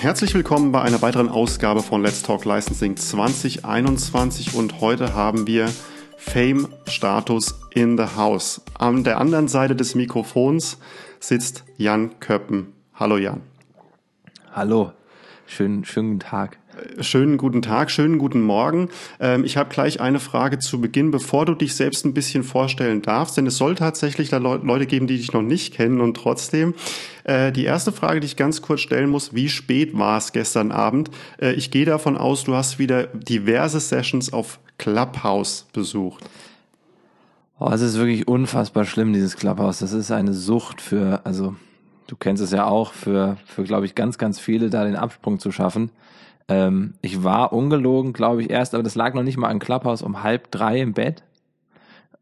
Herzlich willkommen bei einer weiteren Ausgabe von Let's Talk Licensing 2021 und heute haben wir Fame Status in the House. An der anderen Seite des Mikrofons sitzt Jan Köppen. Hallo Jan. Hallo, schönen, schönen Tag. Schönen guten Tag, schönen guten Morgen. Ähm, ich habe gleich eine Frage zu Beginn, bevor du dich selbst ein bisschen vorstellen darfst, denn es soll tatsächlich da Leute geben, die dich noch nicht kennen und trotzdem. Äh, die erste Frage, die ich ganz kurz stellen muss, wie spät war es gestern Abend? Äh, ich gehe davon aus, du hast wieder diverse Sessions auf Clubhouse besucht. Oh, es ist wirklich unfassbar schlimm, dieses Clubhouse. Das ist eine Sucht für, also du kennst es ja auch, für, für glaube ich, ganz, ganz viele da den Absprung zu schaffen. Ähm, ich war ungelogen, glaube ich, erst, aber das lag noch nicht mal an Clubhouse um halb drei im Bett,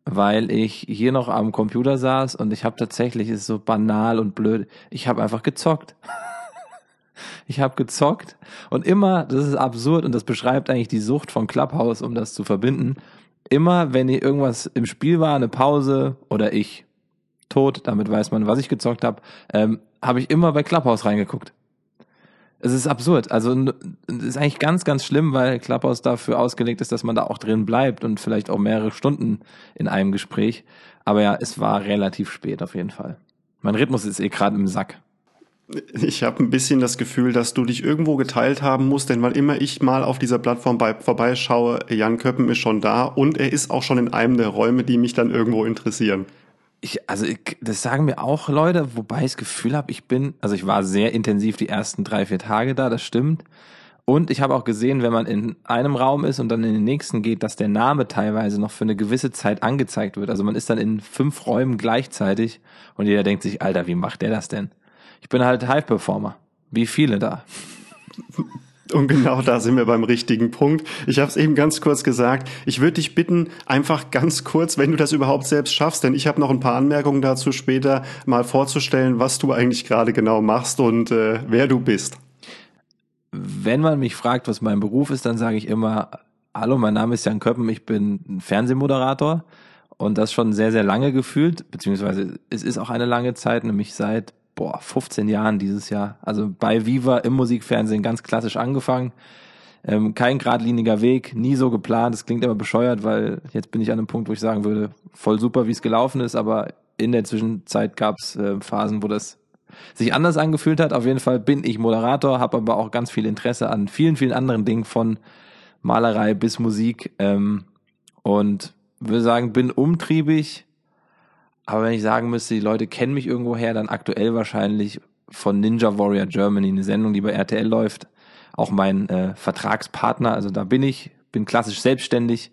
weil ich hier noch am Computer saß und ich habe tatsächlich, ist so banal und blöd, ich habe einfach gezockt. ich habe gezockt und immer, das ist absurd und das beschreibt eigentlich die Sucht von Clubhouse, um das zu verbinden. Immer, wenn irgendwas im Spiel war, eine Pause oder ich tot, damit weiß man, was ich gezockt habe, ähm, habe ich immer bei Clubhouse reingeguckt. Es ist absurd. Also es ist eigentlich ganz, ganz schlimm, weil Clubhouse dafür ausgelegt ist, dass man da auch drin bleibt und vielleicht auch mehrere Stunden in einem Gespräch. Aber ja, es war relativ spät auf jeden Fall. Mein Rhythmus ist eh gerade im Sack. Ich habe ein bisschen das Gefühl, dass du dich irgendwo geteilt haben musst, denn weil immer ich mal auf dieser Plattform bei, vorbeischaue, Jan Köppen ist schon da und er ist auch schon in einem der Räume, die mich dann irgendwo interessieren. Ich, also ich, das sagen mir auch Leute, wobei ich das Gefühl habe, ich bin, also ich war sehr intensiv die ersten drei, vier Tage da, das stimmt. Und ich habe auch gesehen, wenn man in einem Raum ist und dann in den nächsten geht, dass der Name teilweise noch für eine gewisse Zeit angezeigt wird. Also man ist dann in fünf Räumen gleichzeitig und jeder denkt sich, Alter, wie macht der das denn? Ich bin halt High-Performer. Wie viele da? Und genau da sind wir beim richtigen Punkt. Ich habe es eben ganz kurz gesagt. Ich würde dich bitten, einfach ganz kurz, wenn du das überhaupt selbst schaffst, denn ich habe noch ein paar Anmerkungen dazu später, mal vorzustellen, was du eigentlich gerade genau machst und äh, wer du bist. Wenn man mich fragt, was mein Beruf ist, dann sage ich immer, hallo, mein Name ist Jan Köppen, ich bin Fernsehmoderator und das schon sehr, sehr lange gefühlt, beziehungsweise es ist auch eine lange Zeit, nämlich seit boah, 15 Jahren dieses Jahr. Also bei Viva im Musikfernsehen ganz klassisch angefangen. Ähm, kein geradliniger Weg, nie so geplant. Das klingt aber bescheuert, weil jetzt bin ich an einem Punkt, wo ich sagen würde, voll super, wie es gelaufen ist, aber in der Zwischenzeit gab es äh, Phasen, wo das sich anders angefühlt hat. Auf jeden Fall bin ich Moderator, habe aber auch ganz viel Interesse an vielen, vielen anderen Dingen von Malerei bis Musik ähm, und würde sagen, bin umtriebig, aber wenn ich sagen müsste, die Leute kennen mich irgendwoher, dann aktuell wahrscheinlich von Ninja Warrior Germany, eine Sendung, die bei RTL läuft. Auch mein äh, Vertragspartner, also da bin ich, bin klassisch selbstständig.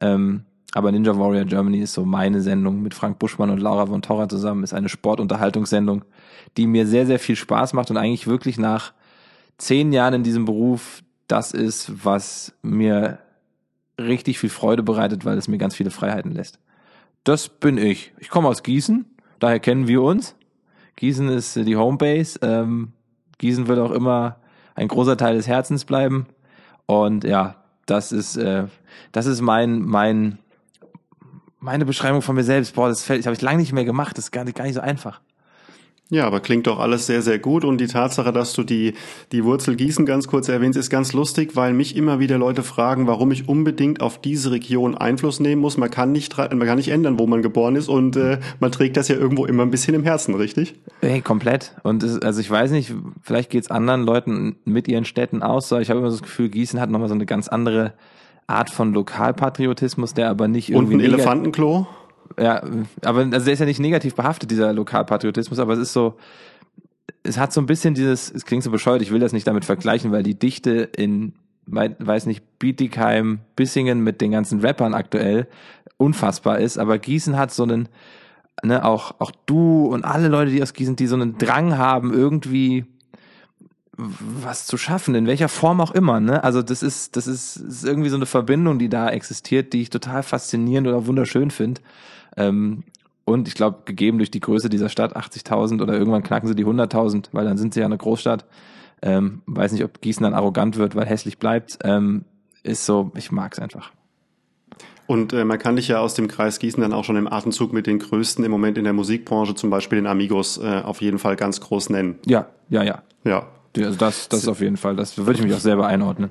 Ähm, aber Ninja Warrior Germany ist so meine Sendung mit Frank Buschmann und Laura von Torra zusammen, ist eine Sportunterhaltungssendung, die mir sehr, sehr viel Spaß macht und eigentlich wirklich nach zehn Jahren in diesem Beruf das ist, was mir richtig viel Freude bereitet, weil es mir ganz viele Freiheiten lässt. Das bin ich. Ich komme aus Gießen, daher kennen wir uns. Gießen ist die Homebase. Ähm, Gießen wird auch immer ein großer Teil des Herzens bleiben. Und ja, das ist, äh, das ist mein, mein, meine Beschreibung von mir selbst. Boah, das fällt, das habe ich lange nicht mehr gemacht. Das ist gar nicht, gar nicht so einfach. Ja, aber klingt doch alles sehr, sehr gut. Und die Tatsache, dass du die, die Wurzel Gießen ganz kurz erwähnst, ist ganz lustig, weil mich immer wieder Leute fragen, warum ich unbedingt auf diese Region Einfluss nehmen muss. Man kann nicht, man kann nicht ändern, wo man geboren ist und äh, man trägt das ja irgendwo immer ein bisschen im Herzen, richtig? Hey, komplett. Und es, also ich weiß nicht, vielleicht geht's anderen Leuten mit ihren Städten aus. So. Ich habe immer das Gefühl, Gießen hat nochmal so eine ganz andere Art von Lokalpatriotismus, der aber nicht irgendwie. Und ein Elefantenklo? Ja, aber also der ist ja nicht negativ behaftet, dieser Lokalpatriotismus, aber es ist so, es hat so ein bisschen dieses, es klingt so bescheuert, ich will das nicht damit vergleichen, weil die Dichte in, weiß nicht, Bietigheim, Bissingen mit den ganzen Rappern aktuell unfassbar ist, aber Gießen hat so einen, ne, auch, auch du und alle Leute, die aus Gießen, die so einen Drang haben, irgendwie was zu schaffen, in welcher Form auch immer, ne? Also das ist, das ist, das ist irgendwie so eine Verbindung, die da existiert, die ich total faszinierend oder wunderschön finde. Ähm, und ich glaube, gegeben durch die Größe dieser Stadt, 80.000 oder irgendwann knacken sie die 100.000, weil dann sind sie ja eine Großstadt. Ähm, weiß nicht, ob Gießen dann arrogant wird, weil hässlich bleibt. Ähm, ist so, ich mag's einfach. Und äh, man kann dich ja aus dem Kreis Gießen dann auch schon im Atemzug mit den Größten im Moment in der Musikbranche, zum Beispiel den Amigos, äh, auf jeden Fall ganz groß nennen. Ja, ja, ja. Ja, Also das, das auf jeden Fall. Das würde ich mich auch selber einordnen.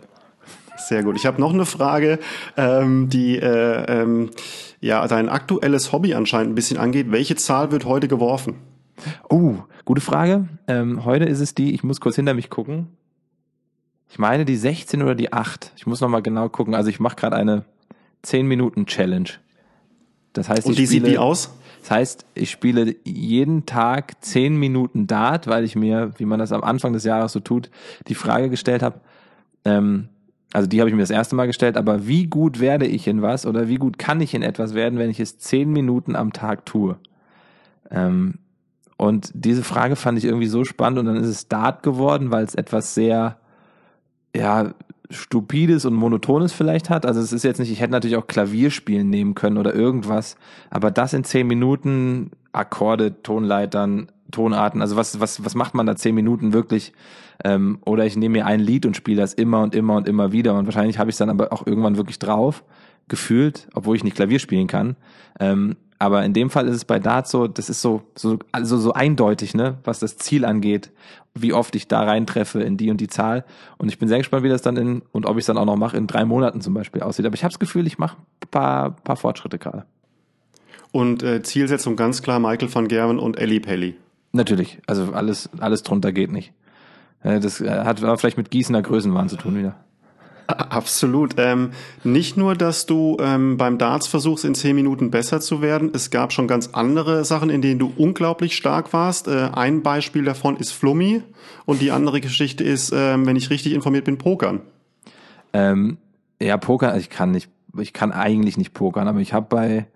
Sehr gut. Ich habe noch eine Frage, ähm, die äh, ähm, ja dein aktuelles Hobby anscheinend ein bisschen angeht. Welche Zahl wird heute geworfen? Oh, gute Frage. Ähm, heute ist es die, ich muss kurz hinter mich gucken. Ich meine die 16 oder die 8. Ich muss nochmal genau gucken. Also ich mache gerade eine 10 Minuten Challenge. Das heißt, Und wie sieht die aus? Das heißt, ich spiele jeden Tag 10 Minuten Dart, weil ich mir, wie man das am Anfang des Jahres so tut, die Frage gestellt habe, ähm, also die habe ich mir das erste Mal gestellt, aber wie gut werde ich in was oder wie gut kann ich in etwas werden, wenn ich es 10 Minuten am Tag tue? Ähm, und diese Frage fand ich irgendwie so spannend und dann ist es Dart geworden, weil es etwas sehr, ja, stupides und monotones vielleicht hat. Also es ist jetzt nicht, ich hätte natürlich auch Klavierspielen nehmen können oder irgendwas, aber das in zehn Minuten, Akkorde, Tonleitern, Tonarten, also was, was, was macht man da zehn Minuten wirklich? Ähm, oder ich nehme mir ein Lied und spiele das immer und immer und immer wieder und wahrscheinlich habe ich es dann aber auch irgendwann wirklich drauf, gefühlt, obwohl ich nicht Klavier spielen kann. Ähm, aber in dem Fall ist es bei Dart so, das ist so, so, also so eindeutig, ne, was das Ziel angeht, wie oft ich da reintreffe in die und die Zahl. Und ich bin sehr gespannt, wie das dann in, und ob ich es dann auch noch mache, in drei Monaten zum Beispiel aussieht. Aber ich habe das Gefühl, ich mache ein paar, paar Fortschritte gerade. Und äh, Zielsetzung ganz klar Michael van Gerwen und Ellie Pelli. Natürlich, also alles, alles drunter geht nicht. Äh, das äh, hat vielleicht mit Gießener Größenwahn zu tun wieder. Absolut. Ähm, nicht nur, dass du ähm, beim Darts versuchst, in zehn Minuten besser zu werden. Es gab schon ganz andere Sachen, in denen du unglaublich stark warst. Äh, ein Beispiel davon ist Flummi und die andere Geschichte ist, ähm, wenn ich richtig informiert bin, Pokern. Ähm, ja, Pokern, ich kann nicht, ich kann eigentlich nicht pokern, aber ich habe bei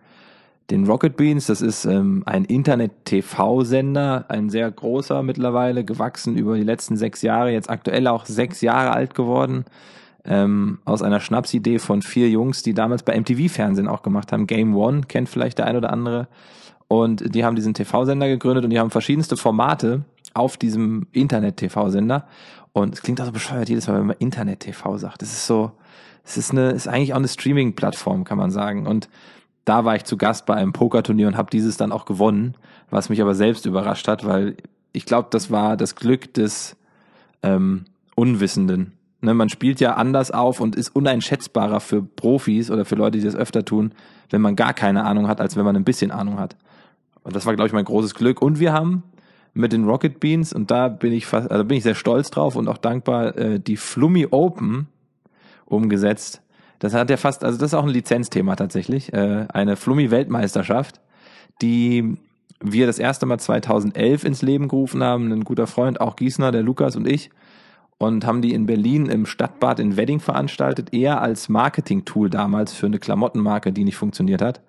den Rocket Beans, das ist ähm, ein Internet-TV-Sender, ein sehr großer mittlerweile, gewachsen über die letzten sechs Jahre, jetzt aktuell auch sechs Jahre alt geworden ähm, aus einer Schnapsidee von vier Jungs, die damals bei MTV-Fernsehen auch gemacht haben. Game One kennt vielleicht der ein oder andere. Und die haben diesen TV-Sender gegründet und die haben verschiedenste Formate auf diesem Internet-TV-Sender. Und es klingt auch so bescheuert jedes Mal, wenn man Internet-TV sagt. Das ist so, es ist eine, ist eigentlich auch eine Streaming-Plattform, kann man sagen. Und da war ich zu Gast bei einem Pokerturnier und habe dieses dann auch gewonnen, was mich aber selbst überrascht hat, weil ich glaube, das war das Glück des ähm, Unwissenden. Ne, man spielt ja anders auf und ist uneinschätzbarer für Profis oder für Leute, die das öfter tun, wenn man gar keine Ahnung hat, als wenn man ein bisschen Ahnung hat. Und das war, glaube ich, mein großes Glück. Und wir haben mit den Rocket Beans, und da bin ich fast, also bin ich sehr stolz drauf und auch dankbar, äh, die Flummi Open umgesetzt. Das hat ja fast, also das ist auch ein Lizenzthema tatsächlich, äh, eine Flummi-Weltmeisterschaft, die wir das erste Mal 2011 ins Leben gerufen haben. Ein guter Freund, auch Gießner, der Lukas und ich, und haben die in Berlin im Stadtbad in Wedding veranstaltet, eher als Marketing-Tool damals für eine Klamottenmarke, die nicht funktioniert hat.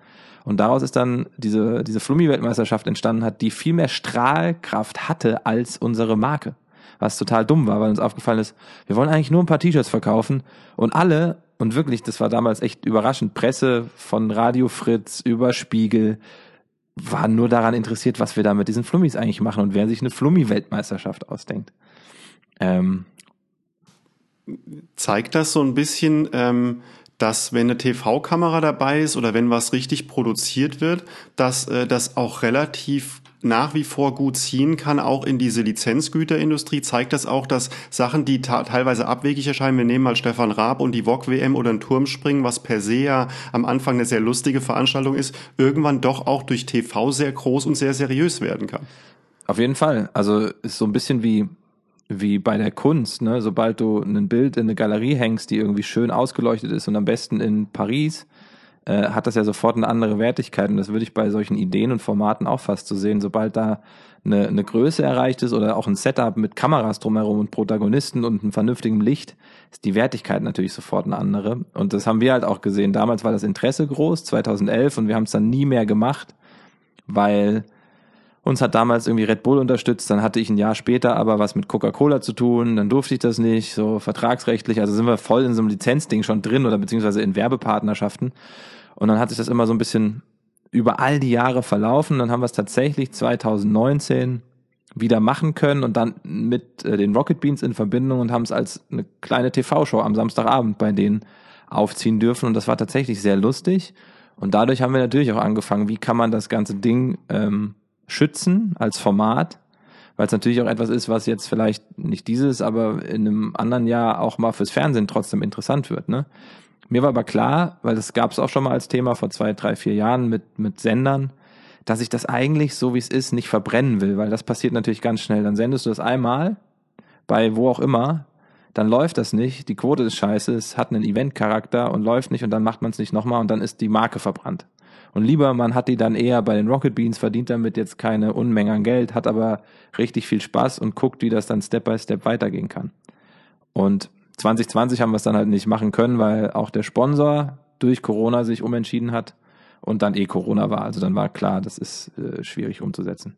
Und daraus ist dann diese, diese Flummi-Weltmeisterschaft entstanden hat, die viel mehr Strahlkraft hatte als unsere Marke. Was total dumm war, weil uns aufgefallen ist, wir wollen eigentlich nur ein paar T-Shirts verkaufen und alle, und wirklich, das war damals echt überraschend, Presse von Radio Fritz über Spiegel, waren nur daran interessiert, was wir da mit diesen Flummis eigentlich machen und wer sich eine Flummi-Weltmeisterschaft ausdenkt. Ähm, zeigt das so ein bisschen, ähm, dass wenn eine TV-Kamera dabei ist oder wenn was richtig produziert wird, dass äh, das auch relativ nach wie vor gut ziehen kann, auch in diese Lizenzgüterindustrie, zeigt das auch, dass Sachen, die teilweise abwegig erscheinen, wir nehmen mal Stefan Raab und die VOG-WM oder ein Turmspringen, was per se ja am Anfang eine sehr lustige Veranstaltung ist, irgendwann doch auch durch TV sehr groß und sehr seriös werden kann. Auf jeden Fall. Also ist so ein bisschen wie wie bei der Kunst, ne? Sobald du ein Bild in eine Galerie hängst, die irgendwie schön ausgeleuchtet ist und am besten in Paris, äh, hat das ja sofort eine andere Wertigkeit. Und das würde ich bei solchen Ideen und Formaten auch fast so sehen. Sobald da eine, eine Größe erreicht ist oder auch ein Setup mit Kameras drumherum und Protagonisten und einem vernünftigen Licht, ist die Wertigkeit natürlich sofort eine andere. Und das haben wir halt auch gesehen. Damals war das Interesse groß, 2011, und wir haben es dann nie mehr gemacht, weil uns hat damals irgendwie Red Bull unterstützt, dann hatte ich ein Jahr später aber was mit Coca-Cola zu tun, dann durfte ich das nicht, so vertragsrechtlich, also sind wir voll in so einem Lizenzding schon drin oder beziehungsweise in Werbepartnerschaften. Und dann hat sich das immer so ein bisschen über all die Jahre verlaufen. Dann haben wir es tatsächlich 2019 wieder machen können und dann mit äh, den Rocket Beans in Verbindung und haben es als eine kleine TV-Show am Samstagabend bei denen aufziehen dürfen. Und das war tatsächlich sehr lustig. Und dadurch haben wir natürlich auch angefangen, wie kann man das ganze Ding ähm, schützen als Format, weil es natürlich auch etwas ist, was jetzt vielleicht nicht dieses, aber in einem anderen Jahr auch mal fürs Fernsehen trotzdem interessant wird. Ne? Mir war aber klar, weil das gab es auch schon mal als Thema vor zwei, drei, vier Jahren mit, mit Sendern, dass ich das eigentlich so wie es ist nicht verbrennen will, weil das passiert natürlich ganz schnell. Dann sendest du das einmal bei wo auch immer, dann läuft das nicht, die Quote ist scheiße, es hat einen Event-Charakter und läuft nicht und dann macht man es nicht nochmal und dann ist die Marke verbrannt. Und lieber, man hat die dann eher bei den Rocket Beans, verdient damit jetzt keine Unmenge an Geld, hat aber richtig viel Spaß und guckt, wie das dann Step by Step weitergehen kann. Und 2020 haben wir es dann halt nicht machen können, weil auch der Sponsor durch Corona sich umentschieden hat und dann eh Corona war. Also dann war klar, das ist äh, schwierig umzusetzen.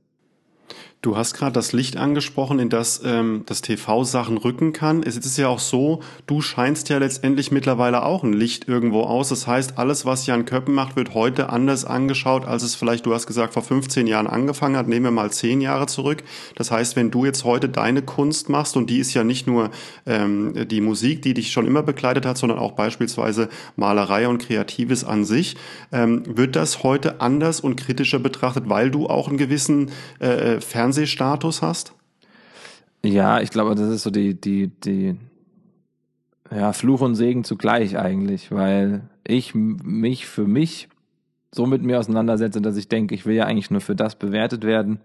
Du hast gerade das Licht angesprochen, in das ähm, das TV Sachen rücken kann. Es ist ja auch so, du scheinst ja letztendlich mittlerweile auch ein Licht irgendwo aus. Das heißt, alles, was Jan Köppen macht, wird heute anders angeschaut, als es vielleicht, du hast gesagt, vor 15 Jahren angefangen hat. Nehmen wir mal 10 Jahre zurück. Das heißt, wenn du jetzt heute deine Kunst machst, und die ist ja nicht nur ähm, die Musik, die dich schon immer begleitet hat, sondern auch beispielsweise Malerei und Kreatives an sich, ähm, wird das heute anders und kritischer betrachtet, weil du auch einen gewissen äh, Fern Fernsehstatus hast? Ja, ich glaube, das ist so die, die, die, ja, Fluch und Segen zugleich eigentlich, weil ich mich für mich so mit mir auseinandersetze, dass ich denke, ich will ja eigentlich nur für das bewertet werden,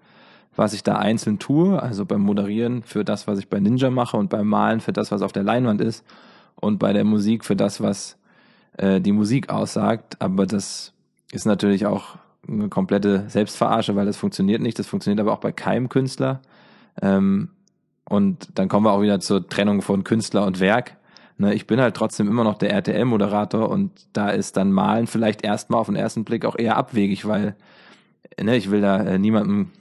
was ich da einzeln tue, also beim Moderieren für das, was ich bei Ninja mache und beim Malen für das, was auf der Leinwand ist und bei der Musik für das, was äh, die Musik aussagt. Aber das ist natürlich auch eine komplette Selbstverarsche, weil das funktioniert nicht. Das funktioniert aber auch bei keinem Künstler. Ähm, und dann kommen wir auch wieder zur Trennung von Künstler und Werk. Ne, ich bin halt trotzdem immer noch der RTL-Moderator und da ist dann Malen vielleicht erstmal auf den ersten Blick auch eher abwegig, weil ne, ich will da äh, niemandem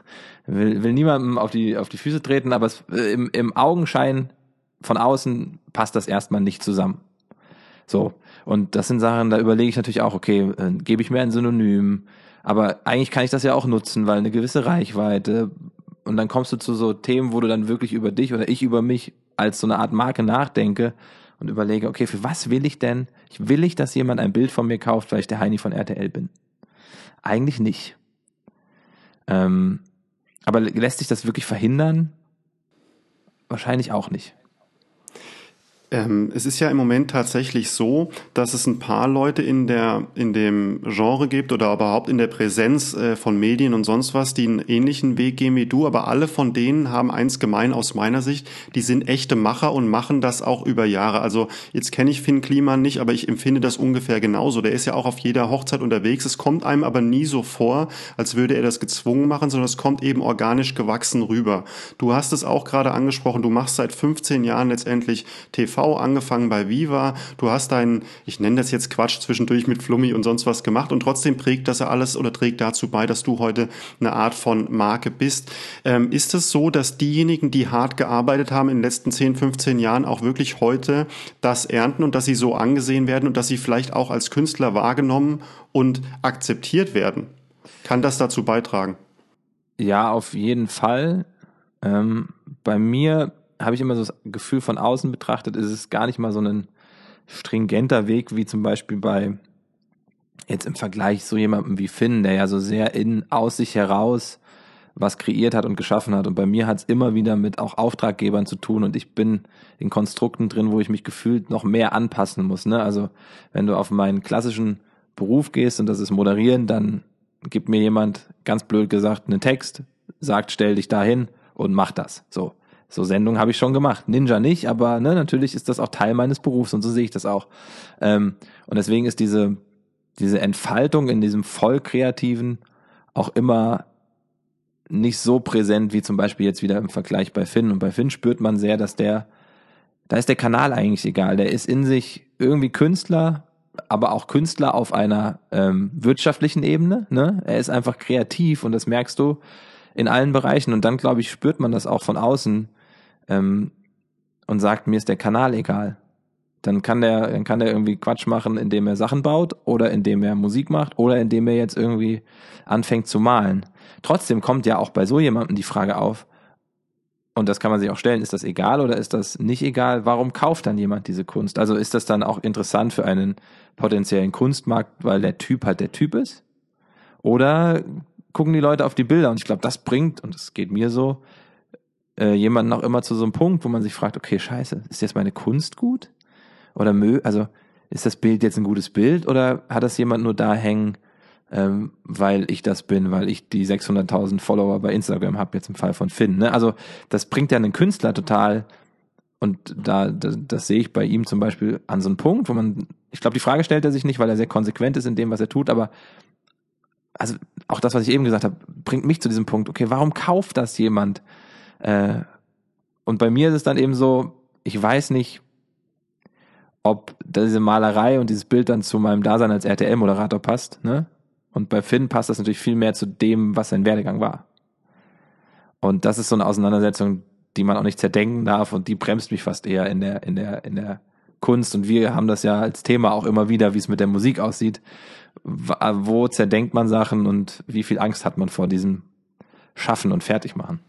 will, will niemandem auf die auf die Füße treten, aber es, äh, im, im Augenschein von außen passt das erstmal nicht zusammen. So. Und das sind Sachen, da überlege ich natürlich auch, okay, äh, gebe ich mir ein Synonym? Aber eigentlich kann ich das ja auch nutzen, weil eine gewisse Reichweite. Und dann kommst du zu so Themen, wo du dann wirklich über dich oder ich über mich als so eine Art Marke nachdenke und überlege, okay, für was will ich denn? Ich will ich, dass jemand ein Bild von mir kauft, weil ich der Heini von RTL bin. Eigentlich nicht. Ähm, aber lässt sich das wirklich verhindern? Wahrscheinlich auch nicht. Ähm, es ist ja im Moment tatsächlich so, dass es ein paar Leute in der in dem Genre gibt oder überhaupt in der Präsenz äh, von Medien und sonst was, die einen ähnlichen Weg gehen wie du, aber alle von denen haben eins gemein aus meiner Sicht, die sind echte Macher und machen das auch über Jahre. Also jetzt kenne ich Finn Kliman nicht, aber ich empfinde das ungefähr genauso. Der ist ja auch auf jeder Hochzeit unterwegs. Es kommt einem aber nie so vor, als würde er das gezwungen machen, sondern es kommt eben organisch gewachsen rüber. Du hast es auch gerade angesprochen, du machst seit 15 Jahren letztendlich TV angefangen bei Viva. Du hast deinen, ich nenne das jetzt Quatsch, zwischendurch mit Flummi und sonst was gemacht und trotzdem prägt das ja alles oder trägt dazu bei, dass du heute eine Art von Marke bist. Ähm, ist es so, dass diejenigen, die hart gearbeitet haben in den letzten 10, 15 Jahren, auch wirklich heute das ernten und dass sie so angesehen werden und dass sie vielleicht auch als Künstler wahrgenommen und akzeptiert werden? Kann das dazu beitragen? Ja, auf jeden Fall. Ähm, bei mir habe ich immer so das Gefühl von außen betrachtet, ist es gar nicht mal so ein stringenter Weg, wie zum Beispiel bei jetzt im Vergleich so jemandem wie Finn, der ja so sehr in aus sich heraus was kreiert hat und geschaffen hat. Und bei mir hat es immer wieder mit auch Auftraggebern zu tun und ich bin in Konstrukten drin, wo ich mich gefühlt noch mehr anpassen muss. Ne? Also wenn du auf meinen klassischen Beruf gehst und das ist Moderieren, dann gibt mir jemand, ganz blöd gesagt, einen Text, sagt, stell dich dahin und mach das. So. So Sendungen habe ich schon gemacht. Ninja nicht, aber ne, natürlich ist das auch Teil meines Berufs und so sehe ich das auch. Ähm, und deswegen ist diese, diese Entfaltung in diesem voll kreativen auch immer nicht so präsent wie zum Beispiel jetzt wieder im Vergleich bei Finn. Und bei Finn spürt man sehr, dass der, da ist der Kanal eigentlich egal. Der ist in sich irgendwie Künstler, aber auch Künstler auf einer ähm, wirtschaftlichen Ebene. Ne? Er ist einfach kreativ und das merkst du in allen Bereichen. Und dann, glaube ich, spürt man das auch von außen, ähm, und sagt, mir ist der Kanal egal. Dann kann der, dann kann der irgendwie Quatsch machen, indem er Sachen baut oder indem er Musik macht oder indem er jetzt irgendwie anfängt zu malen. Trotzdem kommt ja auch bei so jemandem die Frage auf, und das kann man sich auch stellen, ist das egal oder ist das nicht egal? Warum kauft dann jemand diese Kunst? Also ist das dann auch interessant für einen potenziellen Kunstmarkt, weil der Typ halt der Typ ist? Oder gucken die Leute auf die Bilder und ich glaube, das bringt, und es geht mir so, äh, jemanden auch immer zu so einem Punkt, wo man sich fragt, okay, scheiße, ist jetzt meine Kunst gut? Oder mö, also ist das Bild jetzt ein gutes Bild oder hat das jemand nur da hängen, ähm, weil ich das bin, weil ich die 600.000 Follower bei Instagram habe, jetzt im Fall von Finn. Ne? Also das bringt ja einen Künstler total und da, das, das sehe ich bei ihm zum Beispiel an so einem Punkt, wo man, ich glaube, die Frage stellt er sich nicht, weil er sehr konsequent ist in dem, was er tut, aber also auch das, was ich eben gesagt habe, bringt mich zu diesem Punkt, okay, warum kauft das jemand? Äh, und bei mir ist es dann eben so, ich weiß nicht, ob diese Malerei und dieses Bild dann zu meinem Dasein als RTL-Moderator passt, ne? Und bei Finn passt das natürlich viel mehr zu dem, was sein Werdegang war. Und das ist so eine Auseinandersetzung, die man auch nicht zerdenken darf und die bremst mich fast eher in der, in der, in der Kunst. Und wir haben das ja als Thema auch immer wieder, wie es mit der Musik aussieht. Wo zerdenkt man Sachen und wie viel Angst hat man vor diesem Schaffen und Fertigmachen?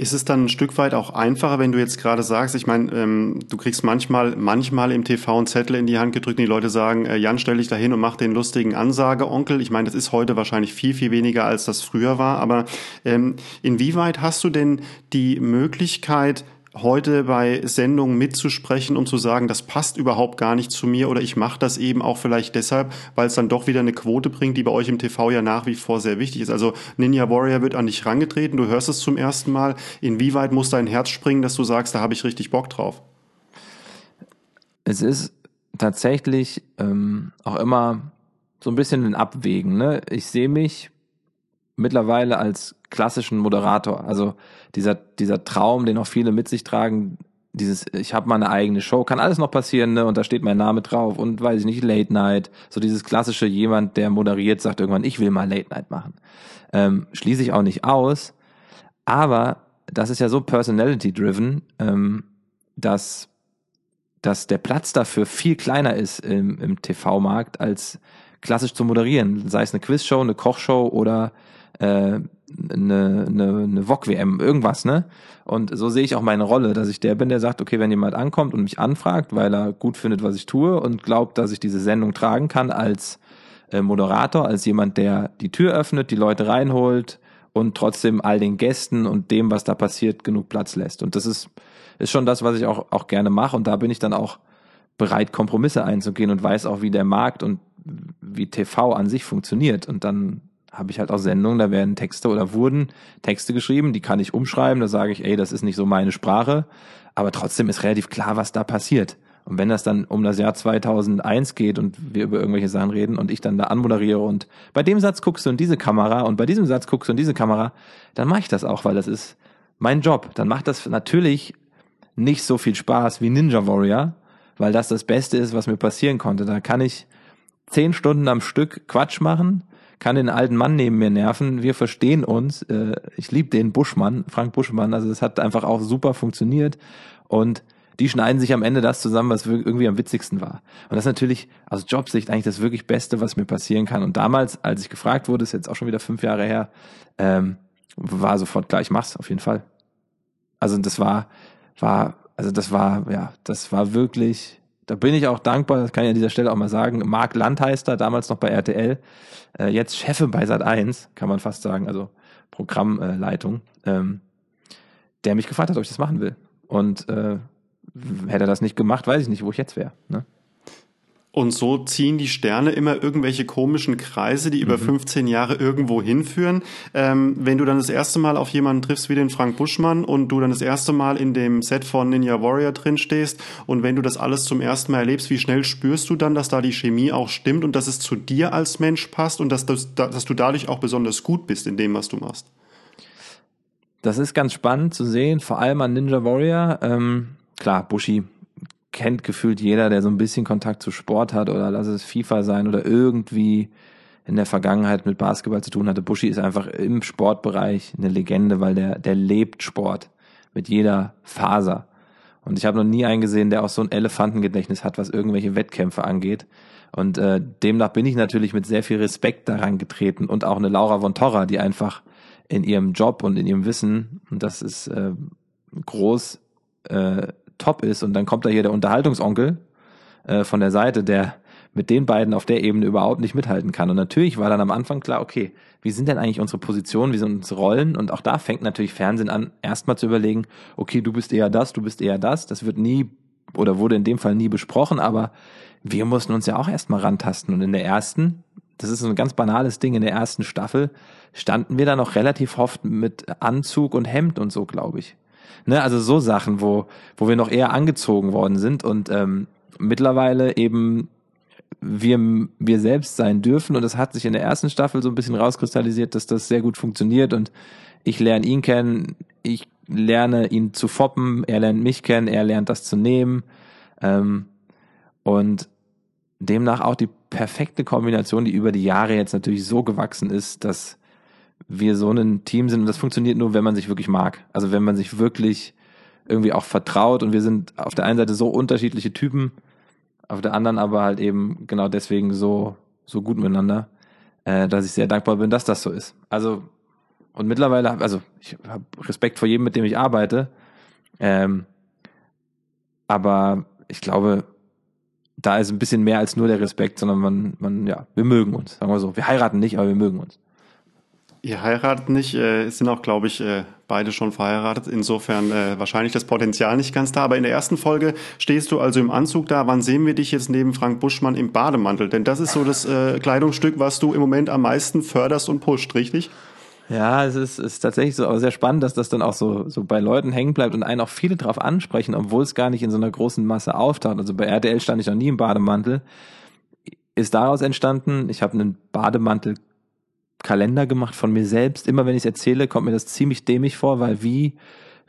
Ist es dann ein Stück weit auch einfacher, wenn du jetzt gerade sagst, ich meine, ähm, du kriegst manchmal, manchmal im TV einen Zettel in die Hand gedrückt und die Leute sagen, äh, Jan, stell dich da hin und mach den lustigen Ansageonkel. Ich meine, das ist heute wahrscheinlich viel, viel weniger, als das früher war. Aber ähm, inwieweit hast du denn die Möglichkeit, heute bei Sendungen mitzusprechen und zu sagen, das passt überhaupt gar nicht zu mir oder ich mache das eben auch vielleicht deshalb, weil es dann doch wieder eine Quote bringt, die bei euch im TV ja nach wie vor sehr wichtig ist. Also Ninja Warrior wird an dich rangetreten, du hörst es zum ersten Mal. Inwieweit muss dein Herz springen, dass du sagst, da habe ich richtig Bock drauf? Es ist tatsächlich ähm, auch immer so ein bisschen ein Abwägen. Ne? Ich sehe mich mittlerweile als klassischen Moderator. Also dieser, dieser Traum, den auch viele mit sich tragen, dieses, ich habe mal eine eigene Show, kann alles noch passieren, ne? Und da steht mein Name drauf und weiß ich nicht, Late Night, so dieses klassische jemand, der moderiert, sagt irgendwann, ich will mal Late Night machen. Ähm, schließe ich auch nicht aus, aber das ist ja so personality-driven, ähm, dass, dass der Platz dafür viel kleiner ist im, im TV-Markt als klassisch zu moderieren, sei es eine Quizshow, eine Kochshow oder äh, eine, eine, eine VOG-WM, irgendwas, ne? Und so sehe ich auch meine Rolle, dass ich der bin, der sagt, okay, wenn jemand ankommt und mich anfragt, weil er gut findet, was ich tue und glaubt, dass ich diese Sendung tragen kann als äh, Moderator, als jemand, der die Tür öffnet, die Leute reinholt und trotzdem all den Gästen und dem, was da passiert, genug Platz lässt. Und das ist, ist schon das, was ich auch, auch gerne mache. Und da bin ich dann auch bereit, Kompromisse einzugehen und weiß auch, wie der Markt und wie TV an sich funktioniert. Und dann habe ich halt auch Sendungen, da werden Texte oder wurden Texte geschrieben, die kann ich umschreiben, da sage ich, ey, das ist nicht so meine Sprache, aber trotzdem ist relativ klar, was da passiert. Und wenn das dann um das Jahr 2001 geht und wir über irgendwelche Sachen reden und ich dann da anmoderiere und bei dem Satz guckst du in diese Kamera und bei diesem Satz guckst du in diese Kamera, dann mache ich das auch, weil das ist mein Job. Dann macht das natürlich nicht so viel Spaß wie Ninja Warrior, weil das das Beste ist, was mir passieren konnte. Da kann ich zehn Stunden am Stück Quatsch machen kann den alten Mann neben mir nerven. Wir verstehen uns. Äh, ich liebe den Buschmann, Frank Buschmann. Also es hat einfach auch super funktioniert. Und die schneiden sich am Ende das zusammen, was irgendwie am witzigsten war. Und das ist natürlich aus Jobsicht eigentlich das wirklich Beste, was mir passieren kann. Und damals, als ich gefragt wurde, ist jetzt auch schon wieder fünf Jahre her, ähm, war sofort klar, ich mach's auf jeden Fall. Also das war, war, also das war, ja, das war wirklich da bin ich auch dankbar, das kann ich an dieser Stelle auch mal sagen. Marc Landheister, damals noch bei RTL, äh, jetzt Chefin bei Sat 1, kann man fast sagen, also Programmleitung, ähm, der mich gefragt hat, ob ich das machen will. Und äh, hätte er das nicht gemacht, weiß ich nicht, wo ich jetzt wäre. Ne? Und so ziehen die Sterne immer irgendwelche komischen Kreise, die über mhm. 15 Jahre irgendwo hinführen. Ähm, wenn du dann das erste Mal auf jemanden triffst wie den Frank Buschmann und du dann das erste Mal in dem Set von Ninja Warrior drin stehst und wenn du das alles zum ersten Mal erlebst, wie schnell spürst du dann, dass da die Chemie auch stimmt und dass es zu dir als Mensch passt und dass, dass, dass du dadurch auch besonders gut bist in dem, was du machst? Das ist ganz spannend zu sehen, vor allem an Ninja Warrior. Ähm, klar, Bushi kennt gefühlt jeder, der so ein bisschen Kontakt zu Sport hat oder lass es FIFA sein oder irgendwie in der Vergangenheit mit Basketball zu tun hatte. Buschi ist einfach im Sportbereich eine Legende, weil der, der lebt Sport mit jeder Faser. Und ich habe noch nie einen gesehen, der auch so ein Elefantengedächtnis hat, was irgendwelche Wettkämpfe angeht. Und äh, demnach bin ich natürlich mit sehr viel Respekt daran getreten und auch eine Laura von Torra, die einfach in ihrem Job und in ihrem Wissen, und das ist äh, groß, äh, top ist und dann kommt da hier der Unterhaltungsonkel äh, von der Seite, der mit den beiden auf der Ebene überhaupt nicht mithalten kann. Und natürlich war dann am Anfang klar, okay, wie sind denn eigentlich unsere Positionen, wie sind unsere Rollen? Und auch da fängt natürlich Fernsehen an, erstmal zu überlegen, okay, du bist eher das, du bist eher das. Das wird nie oder wurde in dem Fall nie besprochen, aber wir mussten uns ja auch erstmal rantasten. Und in der ersten, das ist ein ganz banales Ding, in der ersten Staffel standen wir da noch relativ oft mit Anzug und Hemd und so, glaube ich. Ne, also so Sachen, wo, wo wir noch eher angezogen worden sind und ähm, mittlerweile eben wir, wir selbst sein dürfen. Und das hat sich in der ersten Staffel so ein bisschen rauskristallisiert, dass das sehr gut funktioniert. Und ich lerne ihn kennen, ich lerne ihn zu foppen, er lernt mich kennen, er lernt das zu nehmen. Ähm, und demnach auch die perfekte Kombination, die über die Jahre jetzt natürlich so gewachsen ist, dass wir so ein Team sind und das funktioniert nur, wenn man sich wirklich mag. Also wenn man sich wirklich irgendwie auch vertraut und wir sind auf der einen Seite so unterschiedliche Typen, auf der anderen aber halt eben genau deswegen so, so gut miteinander, äh, dass ich sehr dankbar bin, dass das so ist. Also, und mittlerweile, also ich habe Respekt vor jedem, mit dem ich arbeite, ähm, aber ich glaube, da ist ein bisschen mehr als nur der Respekt, sondern man, man, ja, wir mögen uns, sagen wir so. Wir heiraten nicht, aber wir mögen uns. Ihr heiratet nicht, äh, sind auch, glaube ich, äh, beide schon verheiratet. Insofern äh, wahrscheinlich das Potenzial nicht ganz da. Aber in der ersten Folge stehst du also im Anzug da. Wann sehen wir dich jetzt neben Frank Buschmann im Bademantel? Denn das ist so das äh, Kleidungsstück, was du im Moment am meisten förderst und pusht, richtig? Ja, es ist, ist tatsächlich so, aber sehr spannend, dass das dann auch so, so bei Leuten hängen bleibt und einen auch viele drauf ansprechen, obwohl es gar nicht in so einer großen Masse auftaucht. Also bei RTL stand ich noch nie im Bademantel. Ist daraus entstanden, ich habe einen Bademantel Kalender gemacht von mir selbst. Immer wenn ich es erzähle, kommt mir das ziemlich dämlich vor, weil wie,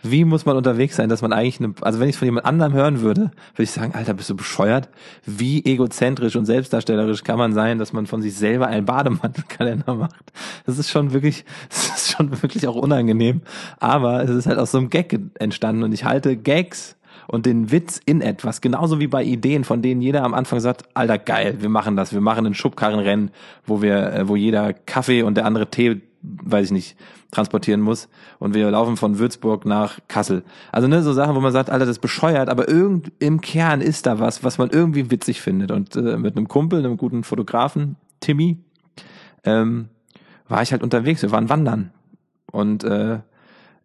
wie muss man unterwegs sein, dass man eigentlich eine, also wenn ich es von jemand anderem hören würde, würde ich sagen, Alter, bist du bescheuert? Wie egozentrisch und selbstdarstellerisch kann man sein, dass man von sich selber einen Bademantelkalender macht? Das ist schon wirklich, das ist schon wirklich auch unangenehm. Aber es ist halt aus so einem Gag entstanden und ich halte Gags und den Witz in etwas, genauso wie bei Ideen, von denen jeder am Anfang sagt, alter geil, wir machen das, wir machen ein Schubkarrenrennen, wo wir, äh, wo jeder Kaffee und der andere Tee, weiß ich nicht, transportieren muss. Und wir laufen von Würzburg nach Kassel. Also ne, so Sachen, wo man sagt, alter, das ist bescheuert, aber irgend im Kern ist da was, was man irgendwie witzig findet. Und äh, mit einem Kumpel, einem guten Fotografen, Timmy, ähm, war ich halt unterwegs, wir waren wandern. Und äh,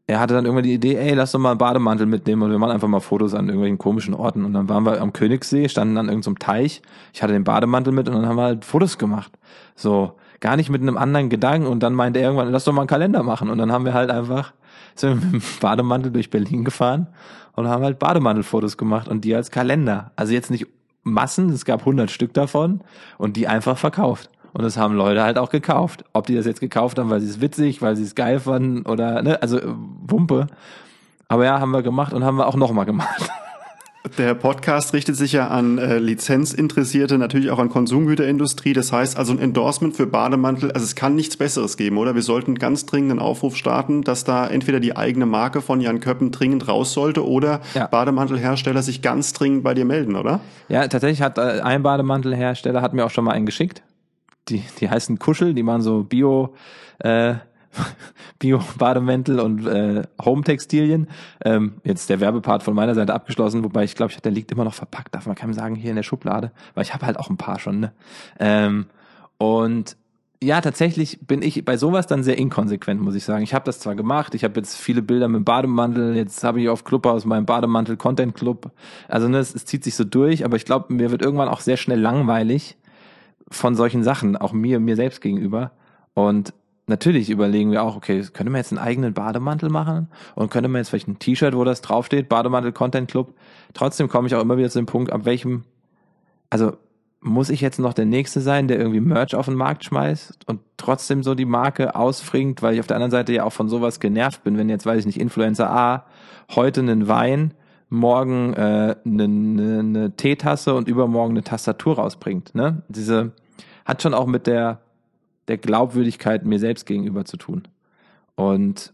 er hatte dann irgendwann die Idee, ey, lass doch mal einen Bademantel mitnehmen und wir machen einfach mal Fotos an irgendwelchen komischen Orten. Und dann waren wir am Königssee, standen an irgendeinem Teich. Ich hatte den Bademantel mit und dann haben wir halt Fotos gemacht. So, gar nicht mit einem anderen Gedanken. Und dann meinte er irgendwann, lass doch mal einen Kalender machen. Und dann haben wir halt einfach, sind wir mit dem Bademantel durch Berlin gefahren und haben halt Bademantelfotos gemacht und die als Kalender. Also jetzt nicht Massen, es gab 100 Stück davon und die einfach verkauft. Und das haben Leute halt auch gekauft. Ob die das jetzt gekauft haben, weil sie es witzig, weil sie es geil fanden oder, ne, also äh, Wumpe. Aber ja, haben wir gemacht und haben wir auch nochmal gemacht. Der Podcast richtet sich ja an äh, Lizenzinteressierte, natürlich auch an Konsumgüterindustrie. Das heißt also ein Endorsement für Bademantel. Also es kann nichts Besseres geben, oder? Wir sollten ganz dringend einen Aufruf starten, dass da entweder die eigene Marke von Jan Köppen dringend raus sollte oder ja. Bademantelhersteller sich ganz dringend bei dir melden, oder? Ja, tatsächlich hat äh, ein Bademantelhersteller hat mir auch schon mal einen geschickt die, die heißen Kuschel, die machen so Bio, äh, Bio-Bademäntel und äh, Home-Textilien. Ähm, jetzt der Werbepart von meiner Seite abgeschlossen, wobei ich glaube, der liegt immer noch verpackt, darf man keinem sagen, hier in der Schublade, weil ich habe halt auch ein paar schon. Ne? Ähm, und ja, tatsächlich bin ich bei sowas dann sehr inkonsequent, muss ich sagen. Ich habe das zwar gemacht, ich habe jetzt viele Bilder mit dem Bademantel, jetzt habe ich auf Clubhouse meinem Bademantel Content Club. Also ne, es, es zieht sich so durch, aber ich glaube, mir wird irgendwann auch sehr schnell langweilig von solchen Sachen, auch mir, mir selbst gegenüber. Und natürlich überlegen wir auch, okay, könnte man jetzt einen eigenen Bademantel machen und könnte man jetzt vielleicht ein T-Shirt, wo das draufsteht, Bademantel Content Club. Trotzdem komme ich auch immer wieder zu dem Punkt, ab welchem, also muss ich jetzt noch der Nächste sein, der irgendwie Merch auf den Markt schmeißt und trotzdem so die Marke ausfringt, weil ich auf der anderen Seite ja auch von sowas genervt bin, wenn jetzt, weiß ich nicht, Influencer A heute einen Wein morgen äh, eine, eine, eine Teetasse und übermorgen eine Tastatur rausbringt. Ne? Diese hat schon auch mit der, der Glaubwürdigkeit mir selbst gegenüber zu tun. Und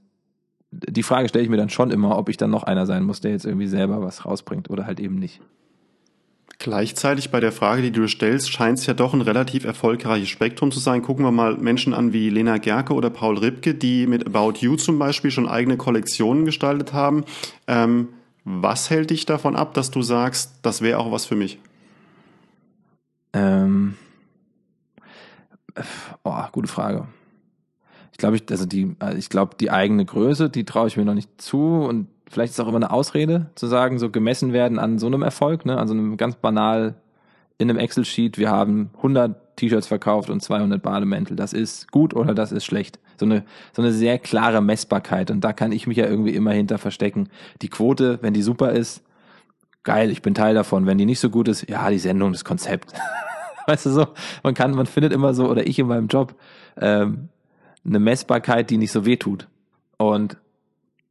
die Frage stelle ich mir dann schon immer, ob ich dann noch einer sein muss, der jetzt irgendwie selber was rausbringt oder halt eben nicht. Gleichzeitig bei der Frage, die du stellst, scheint es ja doch ein relativ erfolgreiches Spektrum zu sein. Gucken wir mal Menschen an wie Lena Gerke oder Paul Ripke, die mit About You zum Beispiel schon eigene Kollektionen gestaltet haben. Ähm, was hält dich davon ab, dass du sagst, das wäre auch was für mich? Ähm, oh, gute Frage. Ich glaube, ich, also die, also ich glaube, die eigene Größe, die traue ich mir noch nicht zu und vielleicht ist auch immer eine Ausrede zu sagen, so gemessen werden an so einem Erfolg, ne, an so einem ganz banal in einem Excel-Sheet, wir haben 100 T-Shirts verkauft und 200 Bademäntel. Das ist gut oder das ist schlecht. So eine, so eine sehr klare Messbarkeit. Und da kann ich mich ja irgendwie immer hinter verstecken. Die Quote, wenn die super ist, geil, ich bin Teil davon. Wenn die nicht so gut ist, ja, die Sendung, das Konzept. weißt du so, man kann, man findet immer so, oder ich in meinem Job, ähm, eine Messbarkeit, die nicht so weh tut. Und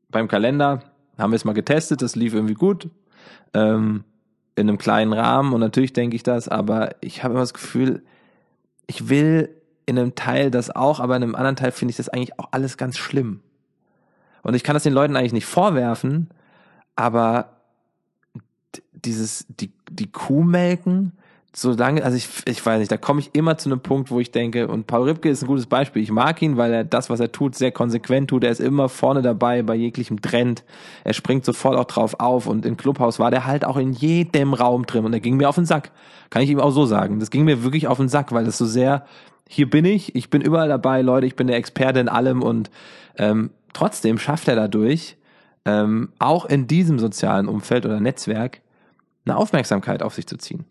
beim Kalender haben wir es mal getestet, das lief irgendwie gut. Ähm, in einem kleinen Rahmen und natürlich denke ich das, aber ich habe immer das Gefühl, ich will in einem Teil das auch, aber in einem anderen Teil finde ich das eigentlich auch alles ganz schlimm. Und ich kann das den Leuten eigentlich nicht vorwerfen, aber dieses, die, die Kuh melken, solange, also ich, ich weiß nicht, da komme ich immer zu einem Punkt, wo ich denke, und Paul Ripke ist ein gutes Beispiel. Ich mag ihn, weil er das, was er tut, sehr konsequent tut. Er ist immer vorne dabei bei jeglichem Trend. Er springt sofort auch drauf auf und im Clubhaus war der halt auch in jedem Raum drin und er ging mir auf den Sack. Kann ich ihm auch so sagen. Das ging mir wirklich auf den Sack, weil das so sehr, hier bin ich, ich bin überall dabei, Leute, ich bin der Experte in allem und ähm, trotzdem schafft er dadurch, ähm, auch in diesem sozialen Umfeld oder Netzwerk, eine Aufmerksamkeit auf sich zu ziehen.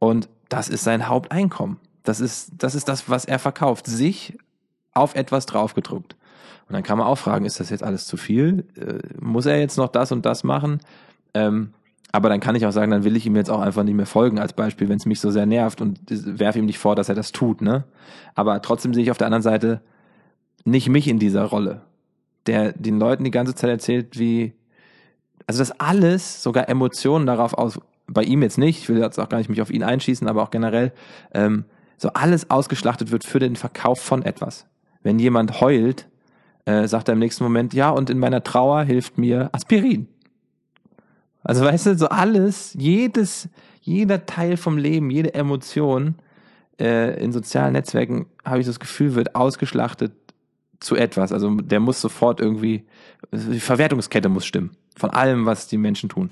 Und das ist sein Haupteinkommen. Das ist, das ist das, was er verkauft. Sich auf etwas draufgedruckt. Und dann kann man auch fragen, ist das jetzt alles zu viel? Äh, muss er jetzt noch das und das machen? Ähm, aber dann kann ich auch sagen, dann will ich ihm jetzt auch einfach nicht mehr folgen als Beispiel, wenn es mich so sehr nervt und werfe ihm nicht vor, dass er das tut. Ne? Aber trotzdem sehe ich auf der anderen Seite nicht mich in dieser Rolle, der den Leuten die ganze Zeit erzählt, wie also das alles, sogar Emotionen darauf aus, bei ihm jetzt nicht, ich will jetzt auch gar nicht mich auf ihn einschießen, aber auch generell, ähm, so alles ausgeschlachtet wird für den Verkauf von etwas. Wenn jemand heult, äh, sagt er im nächsten Moment, ja, und in meiner Trauer hilft mir Aspirin. Also weißt du, so alles, jedes, jeder Teil vom Leben, jede Emotion äh, in sozialen Netzwerken, habe ich das Gefühl, wird ausgeschlachtet zu etwas. Also der muss sofort irgendwie, die Verwertungskette muss stimmen. Von allem, was die Menschen tun.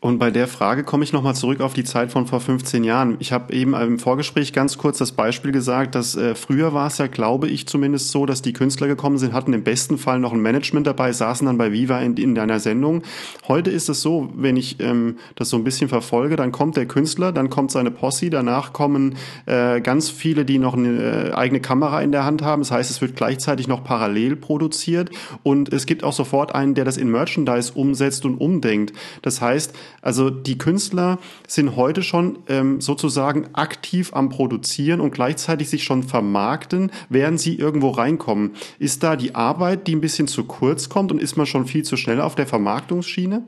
Und bei der Frage komme ich nochmal zurück auf die Zeit von vor 15 Jahren. Ich habe eben im Vorgespräch ganz kurz das Beispiel gesagt, dass äh, früher war es ja, glaube ich zumindest so, dass die Künstler gekommen sind, hatten im besten Fall noch ein Management dabei, saßen dann bei Viva in, in deiner Sendung. Heute ist es so, wenn ich ähm, das so ein bisschen verfolge, dann kommt der Künstler, dann kommt seine Posse, danach kommen äh, ganz viele, die noch eine äh, eigene Kamera in der Hand haben. Das heißt, es wird gleichzeitig noch parallel produziert und es gibt auch sofort einen, der das in Merchandise umsetzt und umdenkt. Das heißt, also die Künstler sind heute schon ähm, sozusagen aktiv am Produzieren und gleichzeitig sich schon vermarkten, während sie irgendwo reinkommen. Ist da die Arbeit, die ein bisschen zu kurz kommt und ist man schon viel zu schnell auf der Vermarktungsschiene?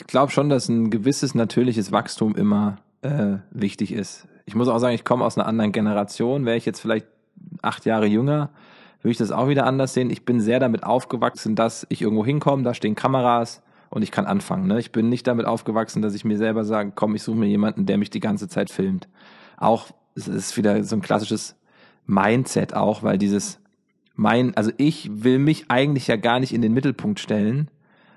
Ich glaube schon, dass ein gewisses natürliches Wachstum immer äh, wichtig ist. Ich muss auch sagen, ich komme aus einer anderen Generation. Wäre ich jetzt vielleicht acht Jahre jünger, würde ich das auch wieder anders sehen. Ich bin sehr damit aufgewachsen, dass ich irgendwo hinkomme, da stehen Kameras, und ich kann anfangen. Ne? Ich bin nicht damit aufgewachsen, dass ich mir selber sage, komm, ich suche mir jemanden, der mich die ganze Zeit filmt. Auch es ist wieder so ein klassisches Mindset auch, weil dieses mein, also ich will mich eigentlich ja gar nicht in den Mittelpunkt stellen,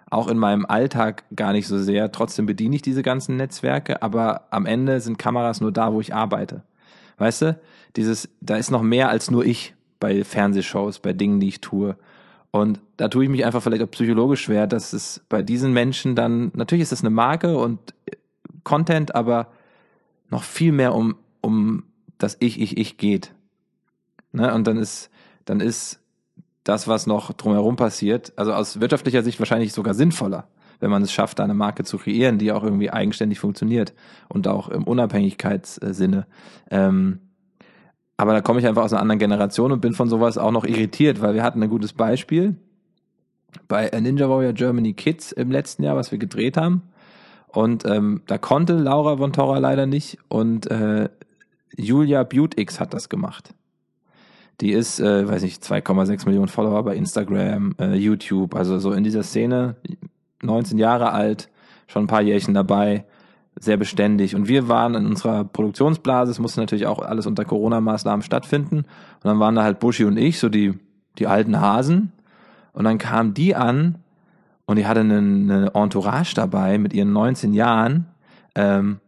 auch in meinem Alltag gar nicht so sehr. Trotzdem bediene ich diese ganzen Netzwerke, aber am Ende sind Kameras nur da, wo ich arbeite. Weißt du, dieses, da ist noch mehr als nur ich bei Fernsehshows, bei Dingen, die ich tue. Und da tue ich mich einfach vielleicht auch psychologisch schwer, dass es bei diesen Menschen dann, natürlich ist das eine Marke und Content, aber noch viel mehr um, um das Ich, Ich, Ich geht. Ne? Und dann ist, dann ist das, was noch drumherum passiert, also aus wirtschaftlicher Sicht wahrscheinlich sogar sinnvoller, wenn man es schafft, eine Marke zu kreieren, die auch irgendwie eigenständig funktioniert und auch im Unabhängigkeitssinne. Ähm, aber da komme ich einfach aus einer anderen Generation und bin von sowas auch noch irritiert, weil wir hatten ein gutes Beispiel bei Ninja Warrior Germany Kids im letzten Jahr, was wir gedreht haben. Und ähm, da konnte Laura von Torra leider nicht und äh, Julia Butix hat das gemacht. Die ist, äh, weiß ich, 2,6 Millionen Follower bei Instagram, äh, YouTube, also so in dieser Szene, 19 Jahre alt, schon ein paar Jährchen dabei sehr beständig. Und wir waren in unserer Produktionsblase, es musste natürlich auch alles unter Corona-Maßnahmen stattfinden. Und dann waren da halt Buschi und ich, so die, die alten Hasen. Und dann kam die an und die hatte eine, eine Entourage dabei mit ihren 19 Jahren. Ähm,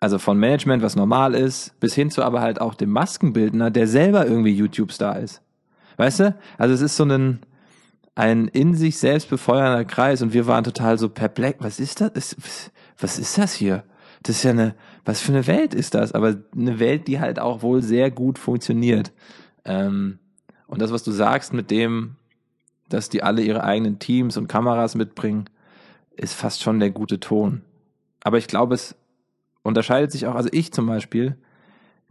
Also von Management, was normal ist, bis hin zu aber halt auch dem Maskenbildner, der selber irgendwie YouTube-Star ist. Weißt du? Also es ist so ein, ein in sich selbst befeuernder Kreis und wir waren total so perplex. Was ist das? Was ist das hier? Das ist ja eine, was für eine Welt ist das? Aber eine Welt, die halt auch wohl sehr gut funktioniert. Ähm, und das, was du sagst mit dem, dass die alle ihre eigenen Teams und Kameras mitbringen, ist fast schon der gute Ton. Aber ich glaube, es unterscheidet sich auch, also ich zum Beispiel,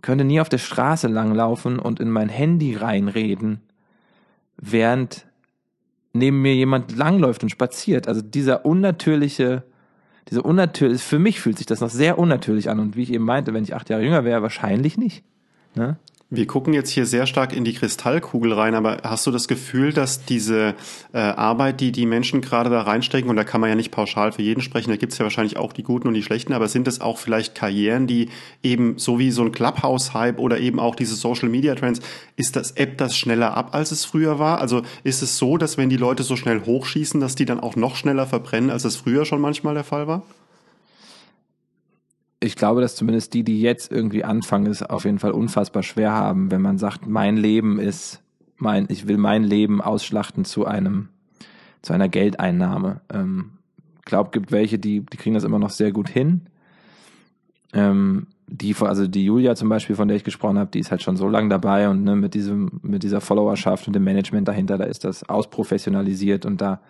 könnte nie auf der Straße langlaufen und in mein Handy reinreden, während neben mir jemand langläuft und spaziert. Also dieser unnatürliche, diese unnatürlich, für mich fühlt sich das noch sehr unnatürlich an. Und wie ich eben meinte, wenn ich acht Jahre jünger wäre, wahrscheinlich nicht. Ne? Wir gucken jetzt hier sehr stark in die Kristallkugel rein, aber hast du das Gefühl, dass diese äh, Arbeit, die die Menschen gerade da reinstecken, und da kann man ja nicht pauschal für jeden sprechen, da gibt's ja wahrscheinlich auch die Guten und die Schlechten, aber sind es auch vielleicht Karrieren, die eben so wie so ein Clubhouse-Hype oder eben auch diese Social-Media-Trends, ist das, App das schneller ab, als es früher war? Also ist es so, dass wenn die Leute so schnell hochschießen, dass die dann auch noch schneller verbrennen, als es früher schon manchmal der Fall war? Ich glaube, dass zumindest die, die jetzt irgendwie anfangen, es auf jeden Fall unfassbar schwer haben, wenn man sagt, mein Leben ist, mein, ich will mein Leben ausschlachten zu einem, zu einer Geldeinnahme. Ähm, glaube, gibt welche, die, die kriegen das immer noch sehr gut hin. Ähm, die, also die Julia zum Beispiel, von der ich gesprochen habe, die ist halt schon so lange dabei und ne, mit diesem, mit dieser Followerschaft und dem Management dahinter, da ist das ausprofessionalisiert und da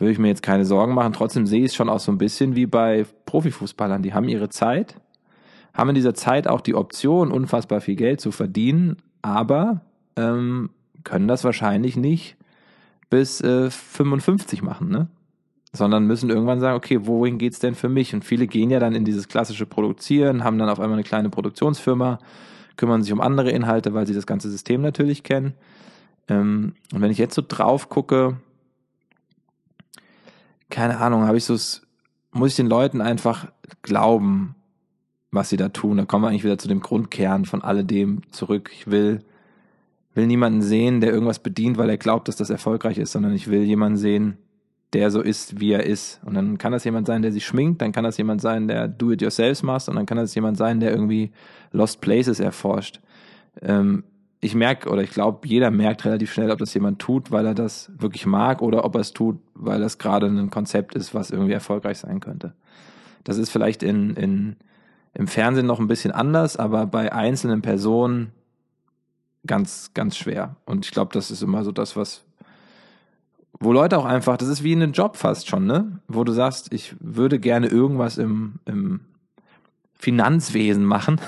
würde ich mir jetzt keine Sorgen machen. Trotzdem sehe ich es schon auch so ein bisschen wie bei Profifußballern. Die haben ihre Zeit, haben in dieser Zeit auch die Option, unfassbar viel Geld zu verdienen, aber ähm, können das wahrscheinlich nicht bis äh, 55 machen, ne? Sondern müssen irgendwann sagen, okay, wohin geht's denn für mich? Und viele gehen ja dann in dieses klassische Produzieren, haben dann auf einmal eine kleine Produktionsfirma, kümmern sich um andere Inhalte, weil sie das ganze System natürlich kennen. Ähm, und wenn ich jetzt so drauf gucke, keine Ahnung, habe ich so, muss ich den Leuten einfach glauben, was sie da tun. Da kommen wir eigentlich wieder zu dem Grundkern von alledem zurück. Ich will, will niemanden sehen, der irgendwas bedient, weil er glaubt, dass das erfolgreich ist, sondern ich will jemanden sehen, der so ist, wie er ist. Und dann kann das jemand sein, der sich schminkt, dann kann das jemand sein, der Do-it-yourself macht, und dann kann das jemand sein, der irgendwie Lost Places erforscht. Ähm, ich merke oder ich glaube, jeder merkt relativ schnell, ob das jemand tut, weil er das wirklich mag oder ob er es tut, weil das gerade ein Konzept ist, was irgendwie erfolgreich sein könnte. Das ist vielleicht in, in, im Fernsehen noch ein bisschen anders, aber bei einzelnen Personen ganz, ganz schwer. Und ich glaube, das ist immer so das, was, wo Leute auch einfach, das ist wie in einem Job fast schon, ne? Wo du sagst, ich würde gerne irgendwas im, im Finanzwesen machen.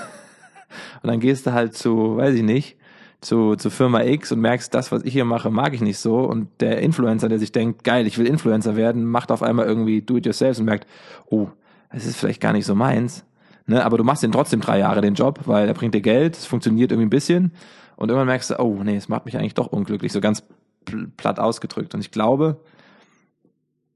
Und dann gehst du halt zu, weiß ich nicht, zu, zu Firma X und merkst, das, was ich hier mache, mag ich nicht so. Und der Influencer, der sich denkt, geil, ich will Influencer werden, macht auf einmal irgendwie Do-it-yourself und merkt, oh, das ist vielleicht gar nicht so meins. Ne? Aber du machst den trotzdem drei Jahre den Job, weil er bringt dir Geld, es funktioniert irgendwie ein bisschen. Und irgendwann merkst du, oh, nee, es macht mich eigentlich doch unglücklich, so ganz platt ausgedrückt. Und ich glaube,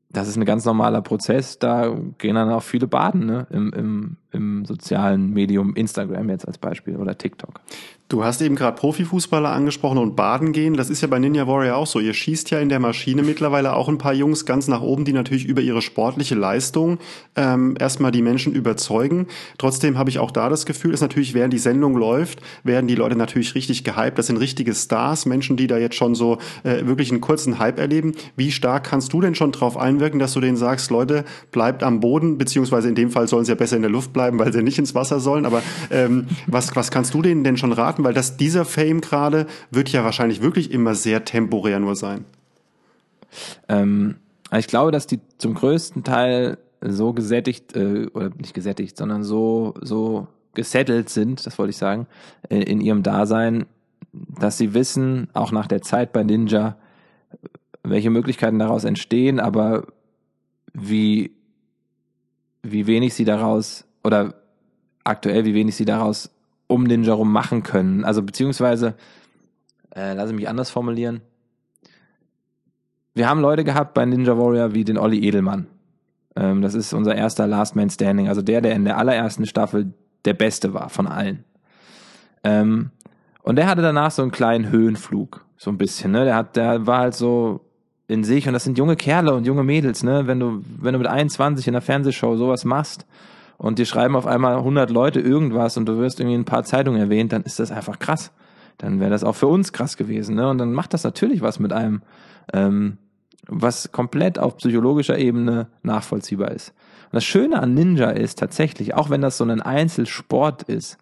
das ist ein ganz normaler Prozess. Da gehen dann auch viele baden ne? Im, im, im sozialen Medium Instagram jetzt als Beispiel oder TikTok. Du hast eben gerade Profifußballer angesprochen und baden gehen. Das ist ja bei Ninja Warrior auch so. Ihr schießt ja in der Maschine mittlerweile auch ein paar Jungs ganz nach oben, die natürlich über ihre sportliche Leistung ähm, erstmal die Menschen überzeugen. Trotzdem habe ich auch da das Gefühl, dass natürlich während die Sendung läuft, werden die Leute natürlich richtig gehypt. Das sind richtige Stars, Menschen, die da jetzt schon so äh, wirklich einen kurzen Hype erleben. Wie stark kannst du denn schon drauf einwirken, dass du denen sagst, Leute, bleibt am Boden, beziehungsweise in dem Fall sollen sie ja besser in der Luft bleiben, weil sie nicht ins Wasser sollen. Aber ähm, was, was kannst du denen denn schon raten? weil das, dieser Fame gerade wird ja wahrscheinlich wirklich immer sehr temporär nur sein. Ähm, ich glaube, dass die zum größten Teil so gesättigt, äh, oder nicht gesättigt, sondern so, so gesettelt sind, das wollte ich sagen, in, in ihrem Dasein, dass sie wissen, auch nach der Zeit bei Ninja, welche Möglichkeiten daraus entstehen, aber wie, wie wenig sie daraus oder aktuell, wie wenig sie daraus um Ninja rum machen können. Also beziehungsweise, äh, lass mich anders formulieren. Wir haben Leute gehabt bei Ninja Warrior wie den Olli Edelmann. Ähm, das ist unser erster Last Man Standing, also der, der in der allerersten Staffel der Beste war von allen. Ähm, und der hatte danach so einen kleinen Höhenflug, so ein bisschen. Ne? Der hat, der war halt so in sich und das sind junge Kerle und junge Mädels. Ne, wenn du, wenn du mit 21 in der Fernsehshow sowas machst und dir schreiben auf einmal 100 Leute irgendwas und du wirst irgendwie in ein paar Zeitungen erwähnt, dann ist das einfach krass. Dann wäre das auch für uns krass gewesen. Ne? Und dann macht das natürlich was mit einem, ähm, was komplett auf psychologischer Ebene nachvollziehbar ist. Und das Schöne an Ninja ist tatsächlich, auch wenn das so ein Einzelsport ist,